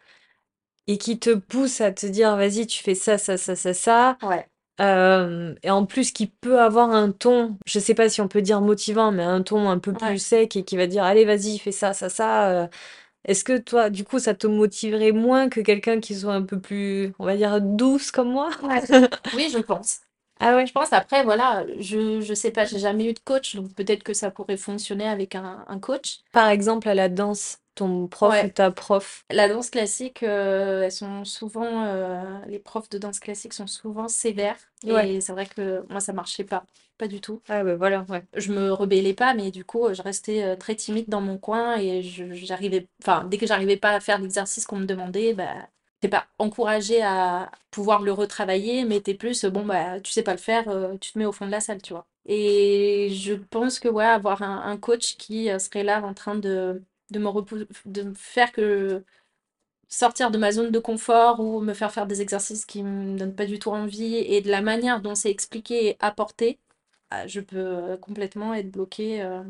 et qui te pousse à te dire, vas-y, tu fais ça, ça, ça, ça, ça, Ouais, euh, et en plus qui peut avoir un ton, je sais pas si on peut dire motivant, mais un ton un peu plus sec et qui va dire, allez, vas-y, fais ça, ça, ça. euh, est-ce que toi, du coup, ça te motiverait moins que quelqu'un qui soit un peu plus, on va dire, douce comme moi? Ouais. Oui, je pense. Ah Je ouais. pense après, voilà, je, je sais pas, j'ai jamais eu de coach, donc peut-être que ça pourrait fonctionner avec un, un coach. Par exemple, à la danse, ton prof ou Ouais, ta prof? la danse classique, euh, elles sont souvent, euh, les profs de danse classique sont souvent sévères, Ouais. et c'est vrai que moi ça marchait pas, pas du tout. Ah bah voilà, ouais. Je me rebellais pas, mais du coup, je restais euh, très timide dans mon coin et j'arrivais, enfin, dès que j'arrivais pas à faire l'exercice qu'on me demandait, bah, t'es pas encouragé à pouvoir le retravailler, mais t'es plus, bon, bah, tu sais pas le faire, euh, tu te mets au fond de la salle, tu vois. Et je pense que, ouais, avoir un, un coach qui serait là en train de, de me repou- de me faire que sortir de ma zone de confort ou me faire faire des exercices qui me donnent pas du tout envie et de la manière dont c'est expliqué et apporté, ah, je peux euh, complètement être bloquée. euh.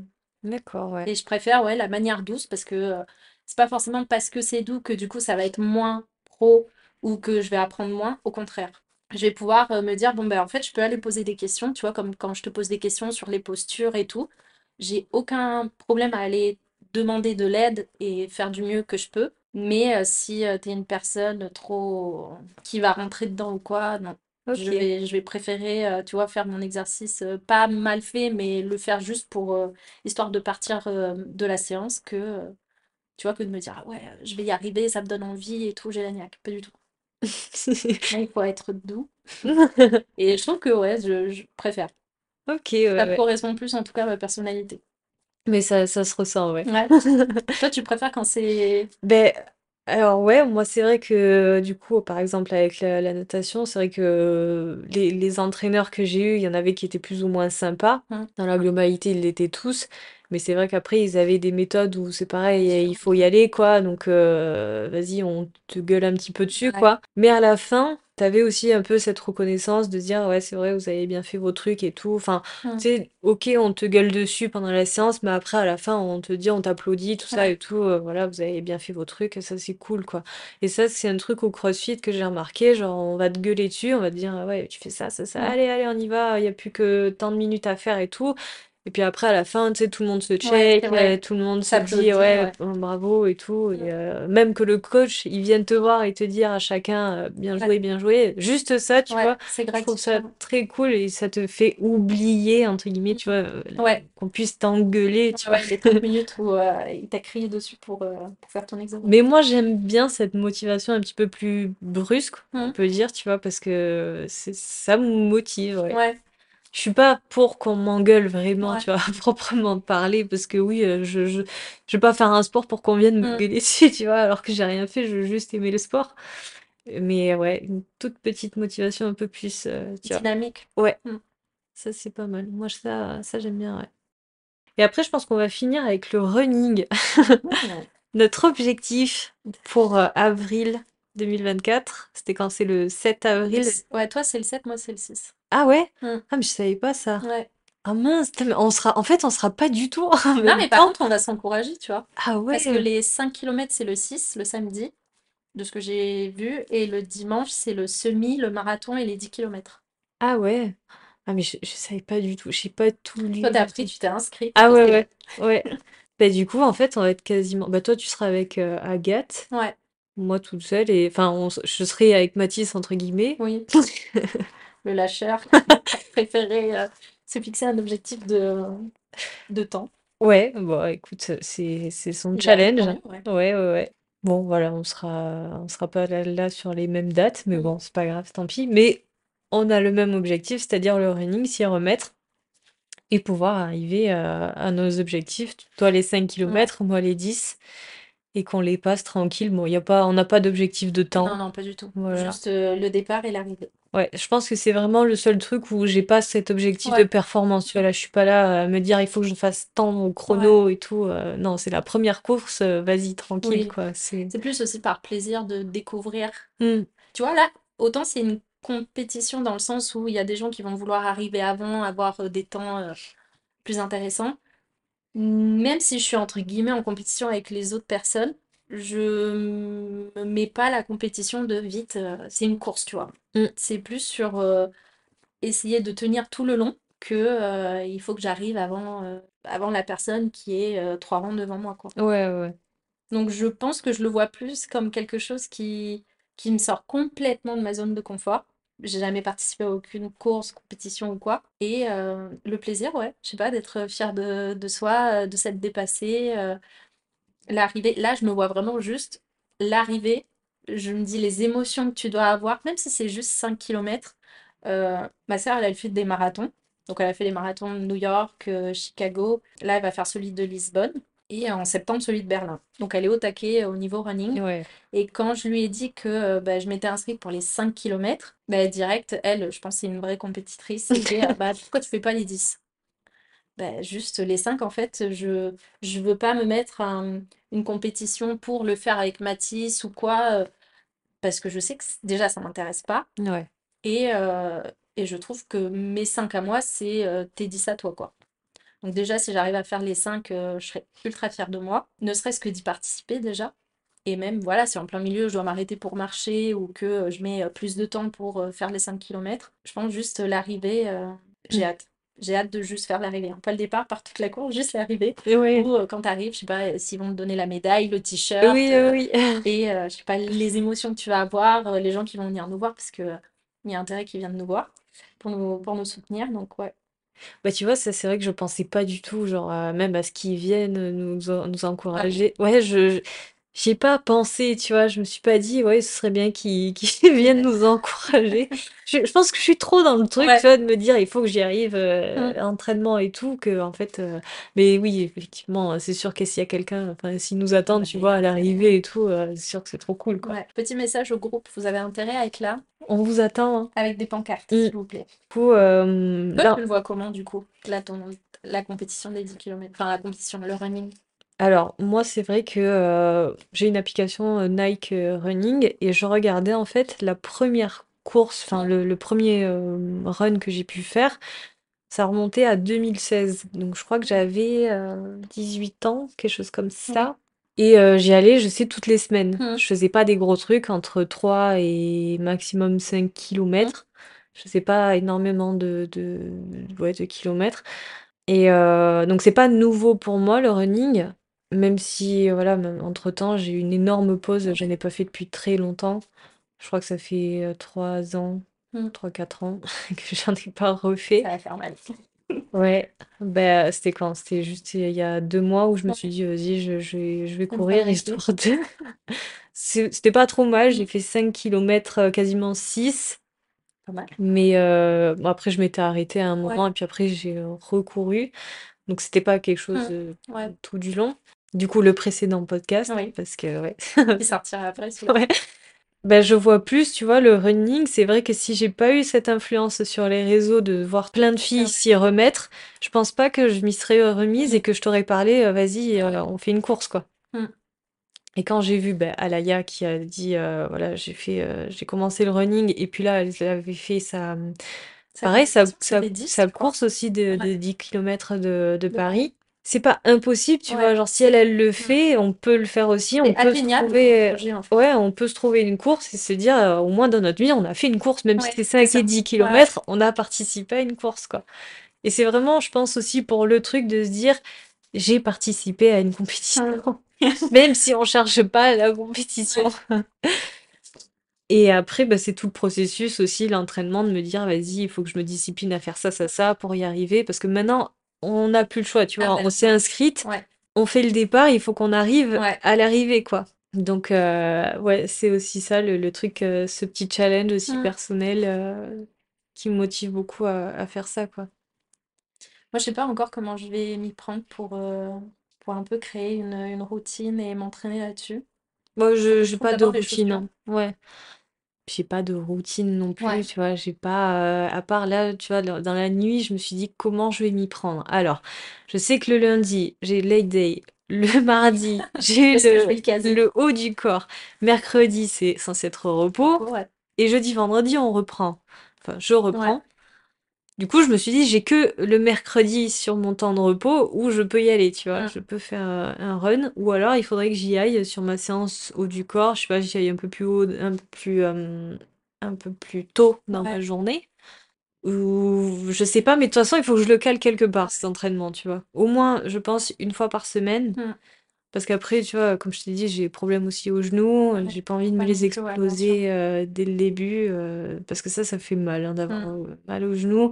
D'accord, ouais. Et je préfère ouais, la manière douce parce que euh, c'est pas forcément parce que c'est doux que du coup ça va être moins pro ou que je vais apprendre moins. Au contraire. Je vais pouvoir euh, me dire, bon, ben en fait, je peux aller poser des questions, tu vois, comme quand je te pose des questions sur les postures et tout. J'ai aucun problème à aller demander de l'aide et faire du mieux que je peux. Mais euh, si tu es une personne trop qui va rentrer dedans ou quoi, non. Je vais, je vais préférer, euh, tu vois, faire mon exercice euh, pas mal fait, mais le faire juste pour euh, histoire de partir euh, de la séance que, euh, tu vois, que de me dire, ah ouais, je vais y arriver, ça me donne envie et tout, j'ai la niaque. Pas du tout. Il faut être doux. Et je trouve que, ouais, je, je préfère. Ok, ouais, Ça ouais. correspond plus, en tout cas, à ma personnalité. Mais ça, ça se ressent, ouais. Ouais. Toi, tu préfères quand c'est... Ben, alors ouais, moi c'est vrai que du coup, par exemple avec la, la natation, c'est vrai que les, les entraîneurs que j'ai eus, il y en avait qui étaient plus ou moins sympas. Hmm, Dans la globalité, ils l'étaient tous. Mais c'est vrai qu'après, ils avaient des méthodes où c'est pareil, il faut y aller, quoi. Donc, euh, vas-y, on te gueule un petit peu dessus, Ouais. quoi. Mais à la fin, tu aussi un peu cette reconnaissance de dire ouais c'est vrai vous avez bien fait vos trucs et tout enfin Mmh. tu sais ok on te gueule dessus pendant la séance mais après à la fin on te dit on t'applaudit tout ça et tout euh, voilà vous avez bien fait vos trucs ça c'est cool quoi et ça c'est un truc au CrossFit que j'ai remarqué genre on va te gueuler dessus on va te dire ouais tu fais ça ça ça Mmh. allez allez on y va il y a plus que tant de minutes à faire et tout et puis après, à la fin, tu sais, tout le monde se check, euh, tout le monde se dit ouais, bravo et tout. Et euh, même que le coach, il vienne te voir et te dire à chacun euh, bien joué, bien joué. Juste ça, tu vois, c'est je trouve ça très cool et ça te fait oublier, entre guillemets, tu vois, euh, Ouais. qu'on puisse t'engueuler, tu vois. Les 30 minutes où euh, il t'a crié dessus pour, euh, pour faire ton examen. Mais moi, j'aime bien cette motivation un petit peu plus brusque, on Mm. peut dire, tu vois, parce que ça me motive, ouais. Je suis pas pour qu'on m'engueule vraiment, Ouais. tu vois, à proprement parler, parce que oui, euh, je, je, je vais pas faire un sport pour qu'on vienne me Mm. gueuler dessus, tu vois, alors que j'ai rien fait, je veux juste aimer le sport. Mais ouais, une toute petite motivation un peu plus, euh, tu vois. dynamique. Ouais, Mm. ça c'est pas mal. Moi, ça, ça j'aime bien, ouais. Et après, je pense qu'on va finir avec le running. Notre objectif pour euh, avril 2024, c'était quand? C'est le 7 avril? Ouais, toi c'est le 7, moi c'est le 6. Ah ouais? Mm. Ah, mais je savais pas ça. Ouais. Ah mince, mais on sera, en fait, on sera pas du tout en Non, même mais par temps. contre, on va s'encourager, tu vois. Ah ouais. Parce que les 5 km, c'est le 6, le samedi, de ce que j'ai vu. Et le dimanche, c'est le semi, le marathon et les 10 km. Ah ouais. Ah mais je, je savais pas du tout. J'ai pas tout lu. Toi, t'as appris, tu t'es inscrite. Ah ouais, ouais. Ouais. Bah du coup, en fait, on va être quasiment... Bah toi, tu seras avec euh, Agathe. Ouais, Moi toute seule. Et enfin, on s- je serai avec Mathis, entre guillemets. oui. Le lâcheur qui préférait euh, se fixer un objectif de, de temps. Ouais, bon, écoute, c'est son Il challenge. ouais. Ouais, ouais, ouais. Bon, voilà, on sera on sera pas là, là sur les mêmes dates, mais Mm. bon, c'est pas grave, tant pis. Mais on a le même objectif, c'est-à-dire le running, s'y remettre et pouvoir arriver à, à nos objectifs. Toi, les 5 km, moi, les 10, et qu'on les passe tranquille. Bon, y a pas, on n'a pas d'objectif de temps. Non, non, pas du tout. Voilà. Juste euh, le départ et l'arrivée. Ouais, je pense que c'est vraiment le seul truc où j'ai pas cet objectif de Ouais. performance. Tu vois, là, je suis pas là à me dire il faut que je fasse tant au chrono et tout. euh, non, c'est la première course, euh, vas-y, tranquille, Oui. quoi. C'est... C'est plus aussi par plaisir de découvrir. Hmm. Tu vois, là, autant c'est une compétition dans le sens où il y a des gens qui vont vouloir arriver avant, avoir euh, des temps plus intéressants. Même si je suis entre guillemets en compétition avec les autres personnes, je me mets pas la compétition de vite. euh, c'est une course, tu vois. Mm. C'est plus sur euh, essayer de tenir tout le long que euh, il faut que j'arrive avant, euh, avant la personne qui est trois rangs devant moi, quoi. Ouais, ouais. Donc je pense que je le vois plus comme quelque chose qui, qui me sort complètement de ma zone de confort. J'ai jamais participé à aucune course, compétition ou quoi. Et le plaisir, ouais, je sais pas, d'être fier de, de soi, de s'être dépassé. Euh, l'arrivée, là, je me vois vraiment juste l'arrivée. Je me dis les émotions que tu dois avoir, même si c'est juste 5 km. ma sœur, elle a fait des marathons. Donc elle a fait les marathons de New York, euh, Chicago. Là, elle va faire celui de Lisbonne. Et en septembre, celui de Berlin. Donc elle est au taquet au niveau running. Ouais. Et quand je lui ai dit que euh, bah, je m'étais inscrite pour les 5 km, bah, direct, elle, je pense c'est une vraie compétitrice, elle dit ah, bah, pourquoi tu fais pas les 10? Bah, juste les 5, en fait, je je veux pas me mettre à une compétition pour le faire avec Mathis ou quoi, euh, parce que je sais que c- déjà ça m'intéresse pas. Ouais. Et, euh, et je trouve que mes 5 à moi, c'est euh, tes 10 à toi, quoi. Donc déjà, si j'arrive à faire les 5, euh, je serais ultra fière de moi, ne serait-ce que d'y participer déjà. Et même, voilà, si en plein milieu, je dois m'arrêter pour marcher ou que euh, je mets euh, plus de temps pour euh, faire les 5 km, je pense juste euh, l'arrivée, euh, j'ai Mm. hâte. J'ai hâte de juste faire l'arrivée. hein. Pas le départ par toute la course, juste l'arrivée. Et ouais. Ou euh, quand t'arrives, je sais pas, euh, s'ils vont te donner la médaille, le t-shirt, Oui, euh, oui, et euh, je sais pas, les émotions que tu vas avoir, euh, les gens qui vont venir nous voir, parce que euh, il y a intérêt qu'ils viennent nous voir pour nous, pour nous soutenir. Donc ouais. Bah, tu vois, ça, c'est vrai que je pensais pas du tout, genre, à- même à ce qu'ils viennent nous, nous encourager. Ouais, je, je- j'y ai pas pensé, tu vois, je me suis pas dit, ouais, ce serait bien qu'ils qu'ils viennent nous encourager. Je, je pense que je suis trop dans le truc, Ouais. tu vois, de me dire, il faut que j'y arrive, euh, Mm. entraînement et tout, que, en fait, euh, mais oui, effectivement, c'est sûr que s'il y a quelqu'un, enfin, s'ils nous attendent, tu vois, à l'arrivée et tout, euh, c'est sûr que c'est trop cool, quoi. Ouais. Petit message au groupe, vous avez intérêt à être là? On vous attend, hein. avec des pancartes, Mm. s'il vous plaît. Du coup, euh, Toi, là, tu le vois comment du coup, là, ton, la compétition des 10 km, enfin la compétition, le running? Alors, moi, c'est vrai que euh, j'ai une application euh, Nike euh, Running et je regardais en fait la première course, enfin le, le premier run que j'ai pu faire, ça remontait à 2016. Donc je crois que j'avais euh, 18 ans, quelque chose comme ça. Et j'y allais, je sais, toutes les semaines. Mhm. Je faisais pas des gros trucs, entre 3 et maximum 5 kilomètres. Je faisais pas énormément de, de, ouais, de kilomètres. Et euh, donc c'est pas nouveau pour moi le running, même si voilà, même entre-temps j'ai eu une énorme pause, je n'ai pas fait depuis très longtemps. Je crois que ça fait euh, 3 ans, Mm. 3-4 ans que j'en ai pas refait. Ça va faire mal. Ouais, bah, c'était quand? C'était juste il y a deux mois où je me Ouais. suis dit, vas-y, je, je vais, je vais courir histoire de. C'est- C'était pas trop mal, j'ai Mm. fait 5 km, quasiment 6. Pas mal. Mais euh, bon, après, je m'étais arrêtée à un Ouais. moment et puis après, j'ai euh, recouru. Donc, c'était pas quelque chose Mm. euh, Ouais. tout du long. Du coup, le précédent podcast, Oui. parce que, ouais. Qui sortira après. celui-là. Ouais. Ben, je vois plus, tu vois, le running, c'est vrai que si j'ai pas eu cette influence sur les réseaux de voir plein de filles s'y remettre, je pense pas que je m'y serais remise Mm. et que je t'aurais parlé, euh, vas-y, euh, on fait une course, quoi. Mm. Et quand j'ai vu ben, Alaya qui a dit, euh, voilà, j'ai fait, euh, j'ai commencé le running et puis là, elle avait fait sa, Ça pareil, sa, compétition, sa, c'était 10, sa je crois. course aussi de, de Ouais. 10 km de, de De Paris. C'est pas impossible, tu Ouais. vois, genre si elle, elle le Mm. fait, on peut le faire aussi, on peut se trouver, comme projet, en fait. ouais, on peut se trouver une course et se dire, euh, au moins dans notre vie, on a fait une course, même si Ouais, c'est c'est 5 ça. et 10 Ouais. km, on a participé à une course, quoi. Et c'est vraiment, je pense aussi pour le truc de se dire, j'ai participé à une compétition, même si on cherche pas la compétition. Et après, bah, c'est tout le processus aussi, l'entraînement, de me dire, vas-y, il faut que je me discipline à faire ça, ça, ça pour y arriver. Parce que maintenant, on n'a plus le choix, tu Ah vois. ben, On s'est inscrite, Ouais. on fait le départ, il faut qu'on arrive Ouais. à l'arrivée, quoi. Donc, euh, ouais, c'est aussi ça, le, le truc, euh, ce petit challenge aussi Mm. personnel euh, qui me motive beaucoup à, à faire ça, quoi. Moi, je sais pas encore comment je vais m'y prendre pour, pour un peu créer une, une routine et m'entraîner là-dessus. Moi, je trouve pas de routine, hein. Ouais. J'ai pas de routine non plus, Ouais. tu vois, j'ai pas, euh, à part là, tu vois, dans la nuit, je me suis dit comment je vais m'y prendre. Alors, je sais que le lundi, j'ai leg day, le mardi, j'ai le, haut du corps, mercredi, c'est censé être repos, Ouais. et jeudi, vendredi, on reprend. Enfin, je Ouais. Du coup, je me suis dit, j'ai que le mercredi sur mon temps de repos où je peux y aller, tu vois. Mm. Je peux faire euh, un run, ou alors il faudrait que j'y aille sur ma séance haut du corps. Je sais pas, j'y aille un peu plus haut, un peu plus, euh, un peu plus tôt dans ma journée. Ou je sais pas, mais de toute façon, il faut que je le cale quelque part, cet entraînement, tu vois. Au moins, je pense, une fois par semaine. Mm. Parce qu'après, tu vois, comme je t'ai dit, j'ai des problèmes aussi aux genoux. Ouais. J'ai pas envie de me les exploser euh, dès le début. euh, parce que ça, ça fait mal hein, d'avoir Mm. euh, mal aux genoux.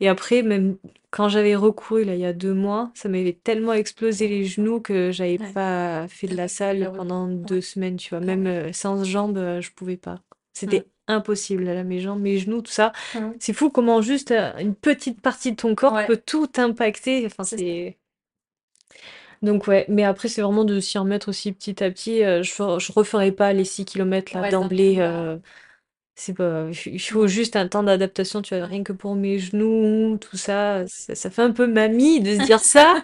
Et après, même quand j'avais recouru, là, il y a deux mois, ça m'avait tellement explosé les genoux que j'avais Ouais. pas fait de la Le salle pendant deux semaines, tu vois. Ah Même euh, séance jambes, je pouvais pas. Mm. C'était impossible, là, mes jambes, mes genoux, tout ça. Mm. C'est fou comment juste une petite partie de ton corps Ouais. peut tout impacter. Enfin, c'est... Donc ouais, mais après, c'est vraiment de s'y remettre aussi petit à petit. Euh, je, fer- je referai pas les 6 km là Ouais, d'emblée. d'un coup, là. euh, c'est pas, il faut juste un temps d'adaptation, tu vois, rien que pour mes genoux, tout ça, ça, ça fait un peu mamie de se dire ça,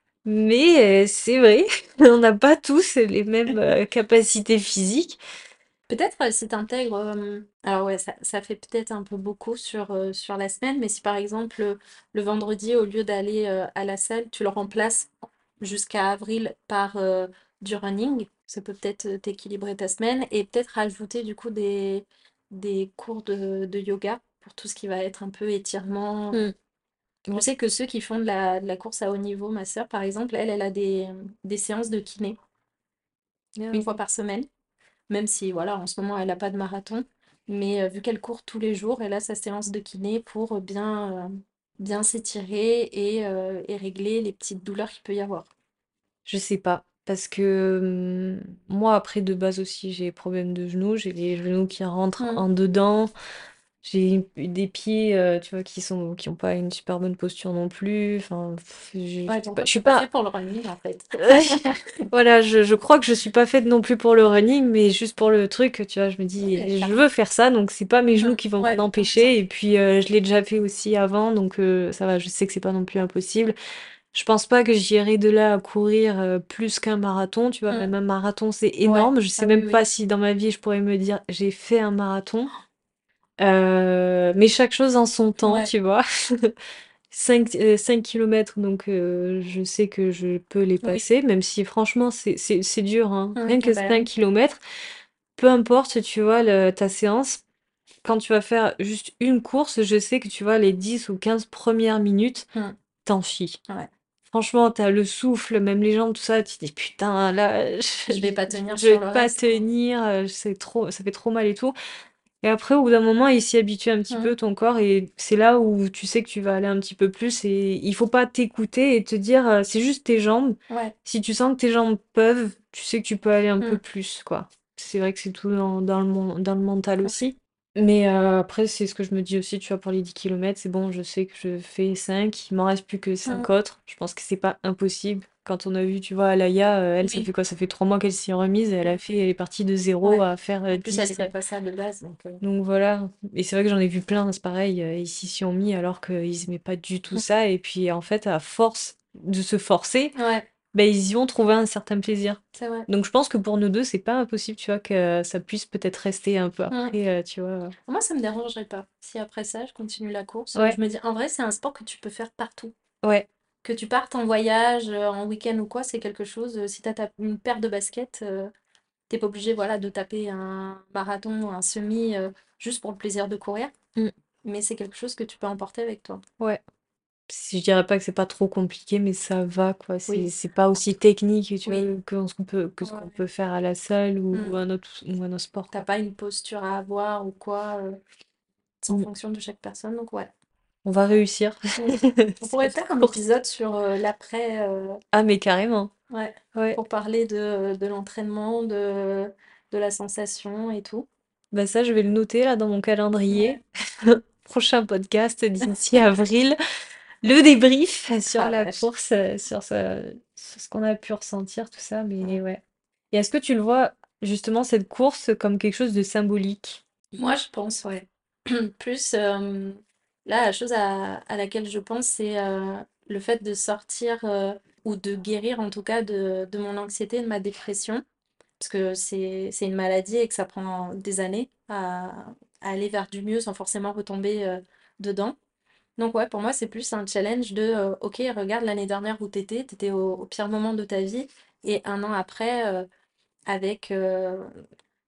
mais euh, c'est vrai, on n'a pas tous les mêmes euh, capacités physiques. Peut-être euh, si tu intègres. alors, ouais, ça, ça fait peut-être un peu beaucoup sur, euh, sur la semaine, mais si par exemple le, le vendredi, au lieu d'aller euh, à la salle, tu le remplaces jusqu'à avril par euh, du running, ça peut peut-être euh, t'équilibrer ta semaine et peut-être rajouter du coup des, des cours de, de yoga pour tout ce qui va être un peu étirement. Hmm. Je sais que ceux qui font de la, de la course à haut niveau, ma sœur par exemple, elle, elle a des, des séances de kiné Ah une fois par semaine. Même si, voilà, en ce moment, elle n'a pas de marathon. Mais euh, vu qu'elle court tous les jours, elle a sa séance de kiné pour bien, euh, bien s'étirer et, euh, et régler les petites douleurs qu'il peut y avoir. Je sais pas, parce que hum, moi après de base aussi j'ai des problèmes de genoux, j'ai les genoux qui rentrent Mm. en dedans. J'ai des pieds, euh, tu vois, qui sont, qui ont pas une super bonne posture non plus. Enfin, je, Ouais, suis donc pas, toi, je suis t'es pas fait pas, pour le running, en fait. voilà, je, je crois que je suis pas faite non plus pour le running, mais juste pour le truc, tu vois, je me dis, je veux faire ça, donc c'est pas mes genoux qui vont Ouais, m'en t'as raison. empêcher. Et puis, euh, je l'ai déjà fait aussi avant, donc euh, ça va, je sais que c'est pas non plus impossible. Je pense pas que j'irai de là à courir plus qu'un marathon, tu vois, Mm. même un marathon c'est Ouais, énorme. Je sais ah oui, même pas oui. si dans ma vie je pourrais me dire j'ai fait un marathon. Euh, mais chaque chose en son temps, Ouais, tu vois. 5 euh, 5 km, donc euh, je sais que je peux les oui, passer, même si franchement c'est c'est- c'est dur, hein. Rien que bah 5 oui. kilomètres, peu importe, tu vois, le- ta séance, quand tu vas faire juste une course, je sais que tu vois, les 10 ou 15 premières minutes, Mm, t'en chies. ouais. Franchement, t'as le souffle, même les jambes, tout ça, tu te dis putain, là, je, Je vais pas tenir je vais sur le pas reste, quoi. tenir, euh, c'est trop, ça fait trop mal et tout. Et après, au bout d'un moment, il s'y habitue un petit Mm, peu, ton corps, et c'est là où tu sais que tu vas aller un petit peu plus, et il faut pas t'écouter et te dire, euh, c'est juste tes jambes. ouais. Si tu sens que tes jambes peuvent, tu sais que tu peux aller un peu Mm, plus, quoi. C'est vrai que c'est tout dans, dans le, mon- dans le mental ouais. aussi. Mais euh, après, c'est ce que je me dis aussi, tu vois, pour les 10 kilomètres c'est bon, je sais que je fais 5 il m'en reste plus que Mm, 5 autres. Je pense que c'est pas impossible. Quand on a vu, tu vois, Alaya, euh, elle, ça oui. fait quoi? Ça fait 3 mois qu'elle s'y est remise, et elle a fait, elle est partie de zéro Ouais. à faire euh, En plus, elle 10. aimait pas ça de base, donc... euh, Donc voilà, et c'est vrai que j'en ai vu plein, c'est pareil, euh, ils s'y sont mis alors qu'ils aimaient pas du tout ça, et puis en fait, à force de se forcer, Ouais, ben, ils y ont trouvé un certain plaisir. c'est vrai. Donc je pense que pour nous deux, c'est pas impossible, tu vois, que ça puisse peut-être rester un peu Mm. après, euh, tu vois. Moi, ça me dérangerait pas. Si après ça, je continue la course, Ouais, je me dis, en vrai, c'est un sport que tu peux faire partout. ouais, Que tu partes en voyage, euh, en week-end ou quoi, c'est quelque chose. euh, Si tu as une paire de baskets, euh, t'es pas obligé, voilà, de taper un marathon ou un semi euh, juste pour le plaisir de courir. mm, Mais c'est quelque chose que tu peux emporter avec toi. ouais. Je dirais pas que c'est pas trop compliqué, mais ça va, quoi. C'est Oui. c'est pas aussi technique, tu vois, Oui. que ce qu'on peut, que ce qu'on Ouais. peut faire à la salle ou Mm. un autre, ou un autre sport, T'as quoi. pas une posture à avoir ou quoi. euh, c'est en Mm. fonction de chaque personne. Donc, ouais. On va réussir. On pourrait faire un épisode sur euh, l'après. euh, Ah, mais carrément. Ouais, Ouais. pour parler de, de l'entraînement, de, de la sensation et tout. Bah ça, je vais le noter là dans mon Ouais. calendrier. Prochain podcast d'ici avril. Le débrief sur Ah la vache. course, euh, sur ce, sur ce qu'on a pu ressentir, tout ça. Mais ouais. Et est-ce que tu le vois justement cette course comme quelque chose de symbolique? Moi, je pense, ouais. Plus, euh, là, la chose à, à laquelle je pense, c'est euh, le fait de sortir euh, ou de guérir, en tout cas, de, de mon anxiété et de ma dépression. Parce que c'est, c'est une maladie et que ça prend des années à, à aller vers du mieux sans forcément retomber dedans. Donc ouais, pour moi, c'est plus un challenge de, euh, ok, regarde l'année dernière où t'étais, t'étais au, au pire moment de ta vie, et un an après, euh, avec, euh,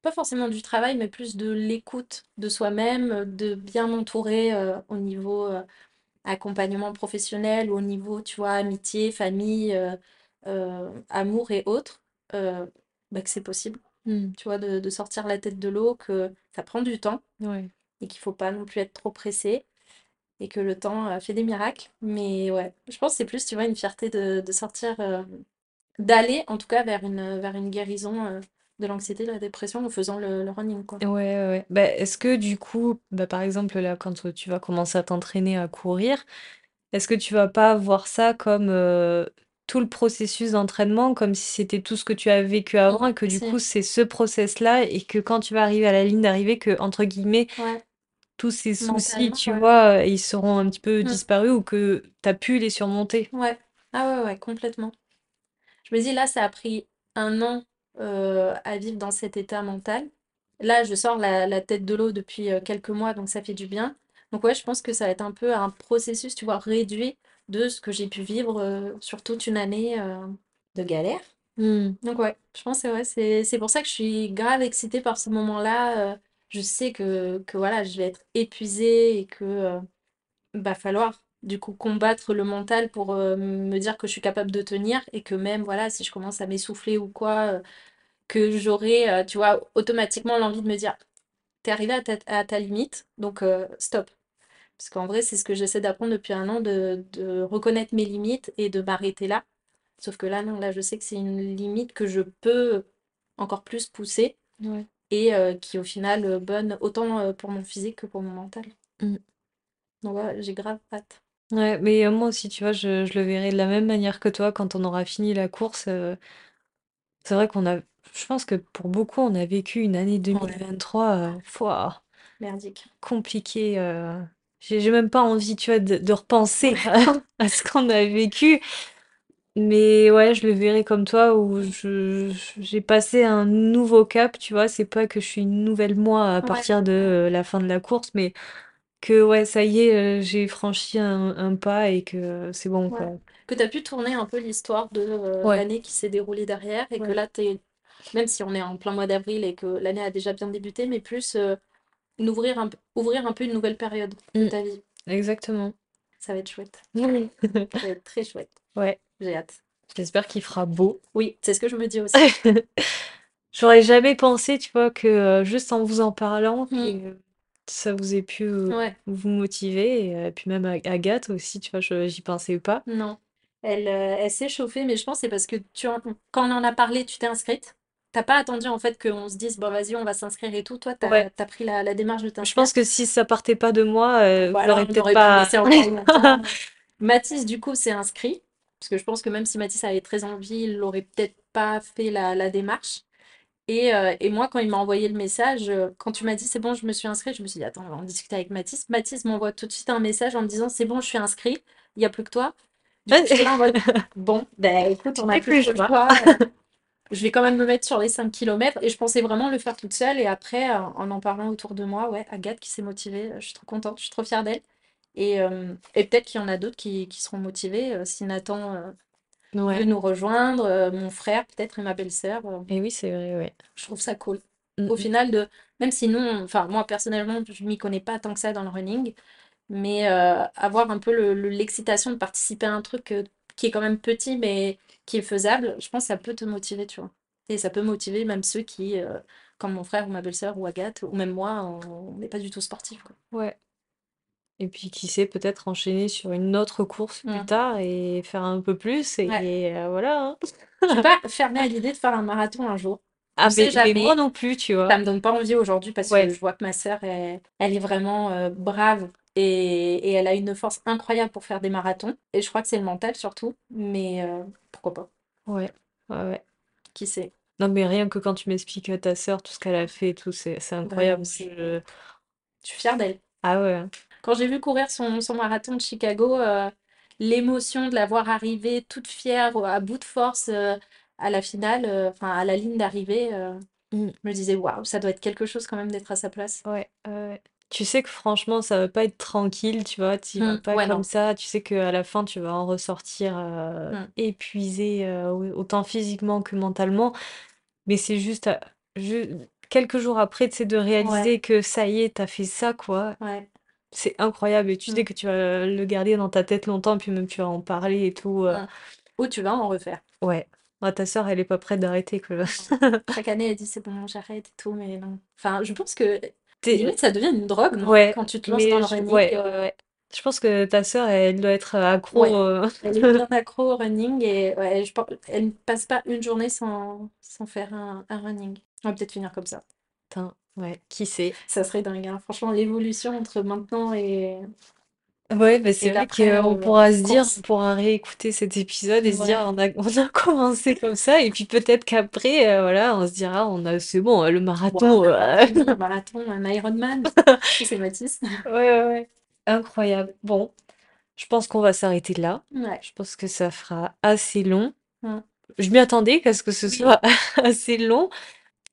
pas forcément du travail, mais plus de l'écoute de soi-même, de bien m'entourer euh, au niveau euh, accompagnement professionnel, au niveau, tu vois, amitié, famille, euh, euh, amour et autres, euh, bah, que c'est possible, Hmm, tu vois, de, de sortir la tête de l'eau, que ça prend du temps, ouais. et qu'il faut pas non plus être trop pressé et que le temps euh, fait des miracles. Mais ouais, je pense que c'est plus, tu vois, une fierté de, de sortir, euh, d'aller en tout cas vers une, vers une guérison euh, de l'anxiété, de la dépression en faisant le, le running, quoi. Ouais, ouais. Bah, est-ce que du coup, bah, par exemple, là, quand tu vas commencer à t'entraîner à courir, est-ce que tu vas pas voir ça comme euh, tout le processus d'entraînement, comme si c'était tout ce que tu as vécu avant et que du coup, c'est ce process-là et que quand tu vas arriver à la ligne d'arrivée, que, entre guillemets, ouais, tous ces soucis, tu ouais. vois, ils seront un petit peu Mm, disparus ou que tu as pu les surmonter? ouais. Ah ouais, ouais, complètement. Je me dis, là, ça a pris un an euh, à vivre dans cet état mental. Là, je sors la, la tête de l'eau depuis euh, quelques mois, donc ça fait du bien. Donc ouais, je pense que ça va être un peu un processus, tu vois, réduit de ce que j'ai pu vivre euh, sur toute une année euh, de galère. Hmm, Donc ouais, je pense que ouais, c'est c'est pour ça que je suis grave excitée par ce moment-là. Je sais que, que voilà, je vais être épuisée et que euh, va falloir du coup combattre le mental pour euh, me dire que je suis capable de tenir et que même voilà, si je commence à m'essouffler ou quoi, euh, que j'aurai, euh, tu vois, automatiquement l'envie de me dire, t'es arrivé à ta, à ta limite, donc stop. Parce qu'en vrai, c'est ce que j'essaie d'apprendre depuis un an, de, reconnaître mes limites et de m'arrêter là. Sauf que là, non, là, je sais que c'est une limite que je peux encore plus pousser. Et euh, qui, au final, euh, bonne autant euh, pour mon physique que pour mon mental. Hmm. Donc, voilà, j'ai grave hâte. Ouais, mais euh, moi aussi, tu vois, je, je le verrai de la même manière que toi quand on aura fini la course. euh, c'est vrai qu'on a, je pense que pour beaucoup, on a vécu une année Ouais, 2023 euh, fouah, merdique. compliquée. euh, j'ai j'ai même pas envie, tu vois, de, de repenser à ce qu'on a vécu. Mais ouais, je le verrai comme toi où je j'ai passé un nouveau cap, tu vois. C'est pas que je suis une nouvelle moi à Ouais, partir de euh, la fin de la course, mais que ouais, ça y est, euh, j'ai franchi un, un pas et que c'est bon, ouais. quoi. Que tu as pu tourner un peu l'histoire de euh, Ouais, l'année qui s'est déroulée derrière et que ouais. là, t'es, même si on est en plein mois d'avril et que l'année a déjà bien débuté, mais plus euh, n'ouvrir un, ouvrir un peu une nouvelle période de Mm, ta vie. exactement. Ça va être chouette. Oui. Ça va être très chouette. Ouais, J'ai hâte. j'espère qu'il fera beau. Oui, c'est ce que je me dis aussi. J'aurais jamais pensé, tu vois, que euh, juste en vous en parlant, Mm, ça vous ait pu euh, ouais, vous motiver. Et euh, puis même Ag- Agathe aussi, tu vois, je- j'y pensais pas. non. Elle, euh, elle s'est chauffée, mais je pense que c'est parce que tu en- quand on en a parlé, tu t'es inscrite. T'as pas attendu en fait qu'on se dise, bon vas-y, on va s'inscrire et tout. Toi, t'as, Ouais, t'as pris la, la démarche de je t'inscrire. pense que si ça partait pas de moi, euh, Bon, je alors l'aurais on peut-être aurait pu pas. laisser encore longtemps. Mathis, du coup, s'est inscrit. Parce que je pense que même si Mathis avait très envie, il n'aurait peut-être pas fait la, la démarche. Et, euh, et moi, quand il m'a envoyé le message, euh, quand tu m'as dit c'est bon, je me suis inscrit, je me suis dit attends, on va en discuter avec Mathis. Mathis m'envoie tout de suite un message en me disant c'est bon, je suis inscrit, il n'y a plus que toi. Du coup, j'étais là en mode bon, ben écoute, on n'a n'es plus choix. euh, je vais quand même me mettre sur les 5 kilomètres et je pensais vraiment le faire toute seule. Et après, euh, en en parlant autour de moi, ouais, Agathe qui s'est motivée, je suis trop contente, je suis trop fière d'elle. Et, euh, et peut-être qu'il y en a d'autres qui, qui seront motivés. euh, si Nathan euh, veut nous rejoindre, mon frère peut-être et ma belle-sœur, Et oui, c'est vrai, ouais. je trouve ça cool. Mm, Au mm. final, de, même si nous, enfin moi personnellement, je m'y connais pas tant que ça dans le running, mais avoir un peu le- le- l'excitation de participer à un truc qui est quand même petit mais qui est faisable, je pense que ça peut te motiver, tu vois. Et ça peut motiver même ceux qui, comme mon frère ou ma belle-sœur ou Agathe, ou même moi, on n'est pas du tout sportif, quoi. Ouais. Et puis qui sait, peut-être enchaîner sur une autre course plus Mm. tard et faire un peu plus. Ouais. Et euh, voilà. hein. Je suis pas fermée à l'idée de faire un marathon un jour. On Ah, sait mais, mais moi non plus, tu Ça vois. me donne pas envie aujourd'hui parce que Ouais. je vois que ma sœur, elle, elle est vraiment euh, brave et, et elle a une force incroyable pour faire des marathons. Et je crois que c'est le mental surtout. Mais euh, pourquoi pas? Ouais. Ouais, ouais. Qui sait? Non, mais rien que quand tu m'expliques euh, ta sœur, tout ce qu'elle a fait et tout, c'est c'est Bah incroyable. c'est... Je... Je suis fière d'elle. Ah ouais. hein. Quand j'ai vu courir son, son marathon de Chicago, euh, l'émotion de la voir arriver toute fière, à bout de force, euh, à la finale, euh, enfin à la ligne d'arrivée, Mm. je me disais, waouh, ça doit être quelque chose quand même d'être à sa place. Ouais. Tu sais que franchement, ça va pas être tranquille, tu vois, tu vas Hmm, pas ouais, comme non. ça. Tu sais qu'à la fin, tu vas en ressortir Hmm. épuisé, au- autant physiquement que mentalement. Mais c'est juste, à- quelques jours après, tu sais, de Ouais, réaliser que ça y est, t'as fait ça, quoi. ouais. C'est incroyable. Et tu sais Hmm, que tu vas le garder dans ta tête longtemps, puis même tu vas en parler et tout. euh. Ou tu vas en refaire. Ouais. Ah, ta sœur, elle est pas prête d'arrêter, quoi. Non. Chaque année, elle dit c'est bon, j'arrête et tout, mais non. Enfin, je pense que limite ça devient une drogue, non? Ouais, Quand tu te lances dans mais le je... running, ouais, ouais, euh, ouais. Je pense que ta sœur, elle doit être accro. ouais, euh. elle est bien accro au running et ouais, je pense, elle ne passe pas une journée sans, sans faire un, un running. On va peut-être finir comme ça. Ouais, qui sait? Ça serait dingue, hein. Franchement, l'évolution entre maintenant et, Ouais, bah et c'est vrai l'après qu'on euh, pourra se dire, on pourra réécouter cet épisode et se dire, Ouais. on a, on a commencé comme ça, et puis peut-être qu'après, euh, voilà, on se dira, on a, c'est bon, euh, le marathon. un euh. marathon, un marathon, un Ironman. C'est Mathis? Ouais, ouais, ouais. Incroyable. Bon, je pense qu'on va s'arrêter là. Ouais. Je pense que ça fera assez long. Mm. Je m'y attendais à ce que ce Oui. soit assez long,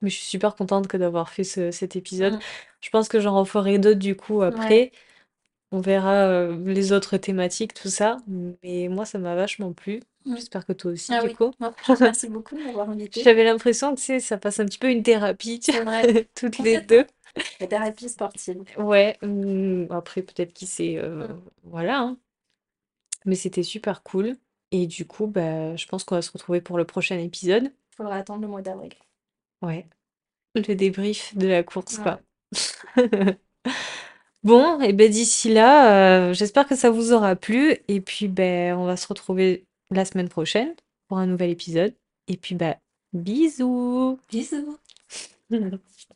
mais je suis super contente que d'avoir fait ce- cet épisode. Mm. Je pense que j'en referai d'autres du coup Ouais. après. On verra euh, les autres thématiques, tout ça. Mais moi, ça m'a vachement plu. Mm. J'espère que toi aussi, Ah du oui. coup. Merci beaucoup de m'avoir invité. J'avais l'impression que tu sais, ça passe un petit peu une thérapie, tu vrai. toutes les deux. La thérapie sportive. Ouais, hum, après, peut-être qui sait. euh, voilà. hein. Mais c'était super cool. Et du coup, bah, je pense qu'on va se retrouver pour le prochain épisode. Faudra attendre le mois d'avril. Ouais, le débrief de la course, Ouais. quoi. Bon, et ben d'ici là, euh, j'espère que ça vous aura plu. Et puis, ben, on va se retrouver la semaine prochaine pour un nouvel épisode. Et puis, bah, bisous! Bisous.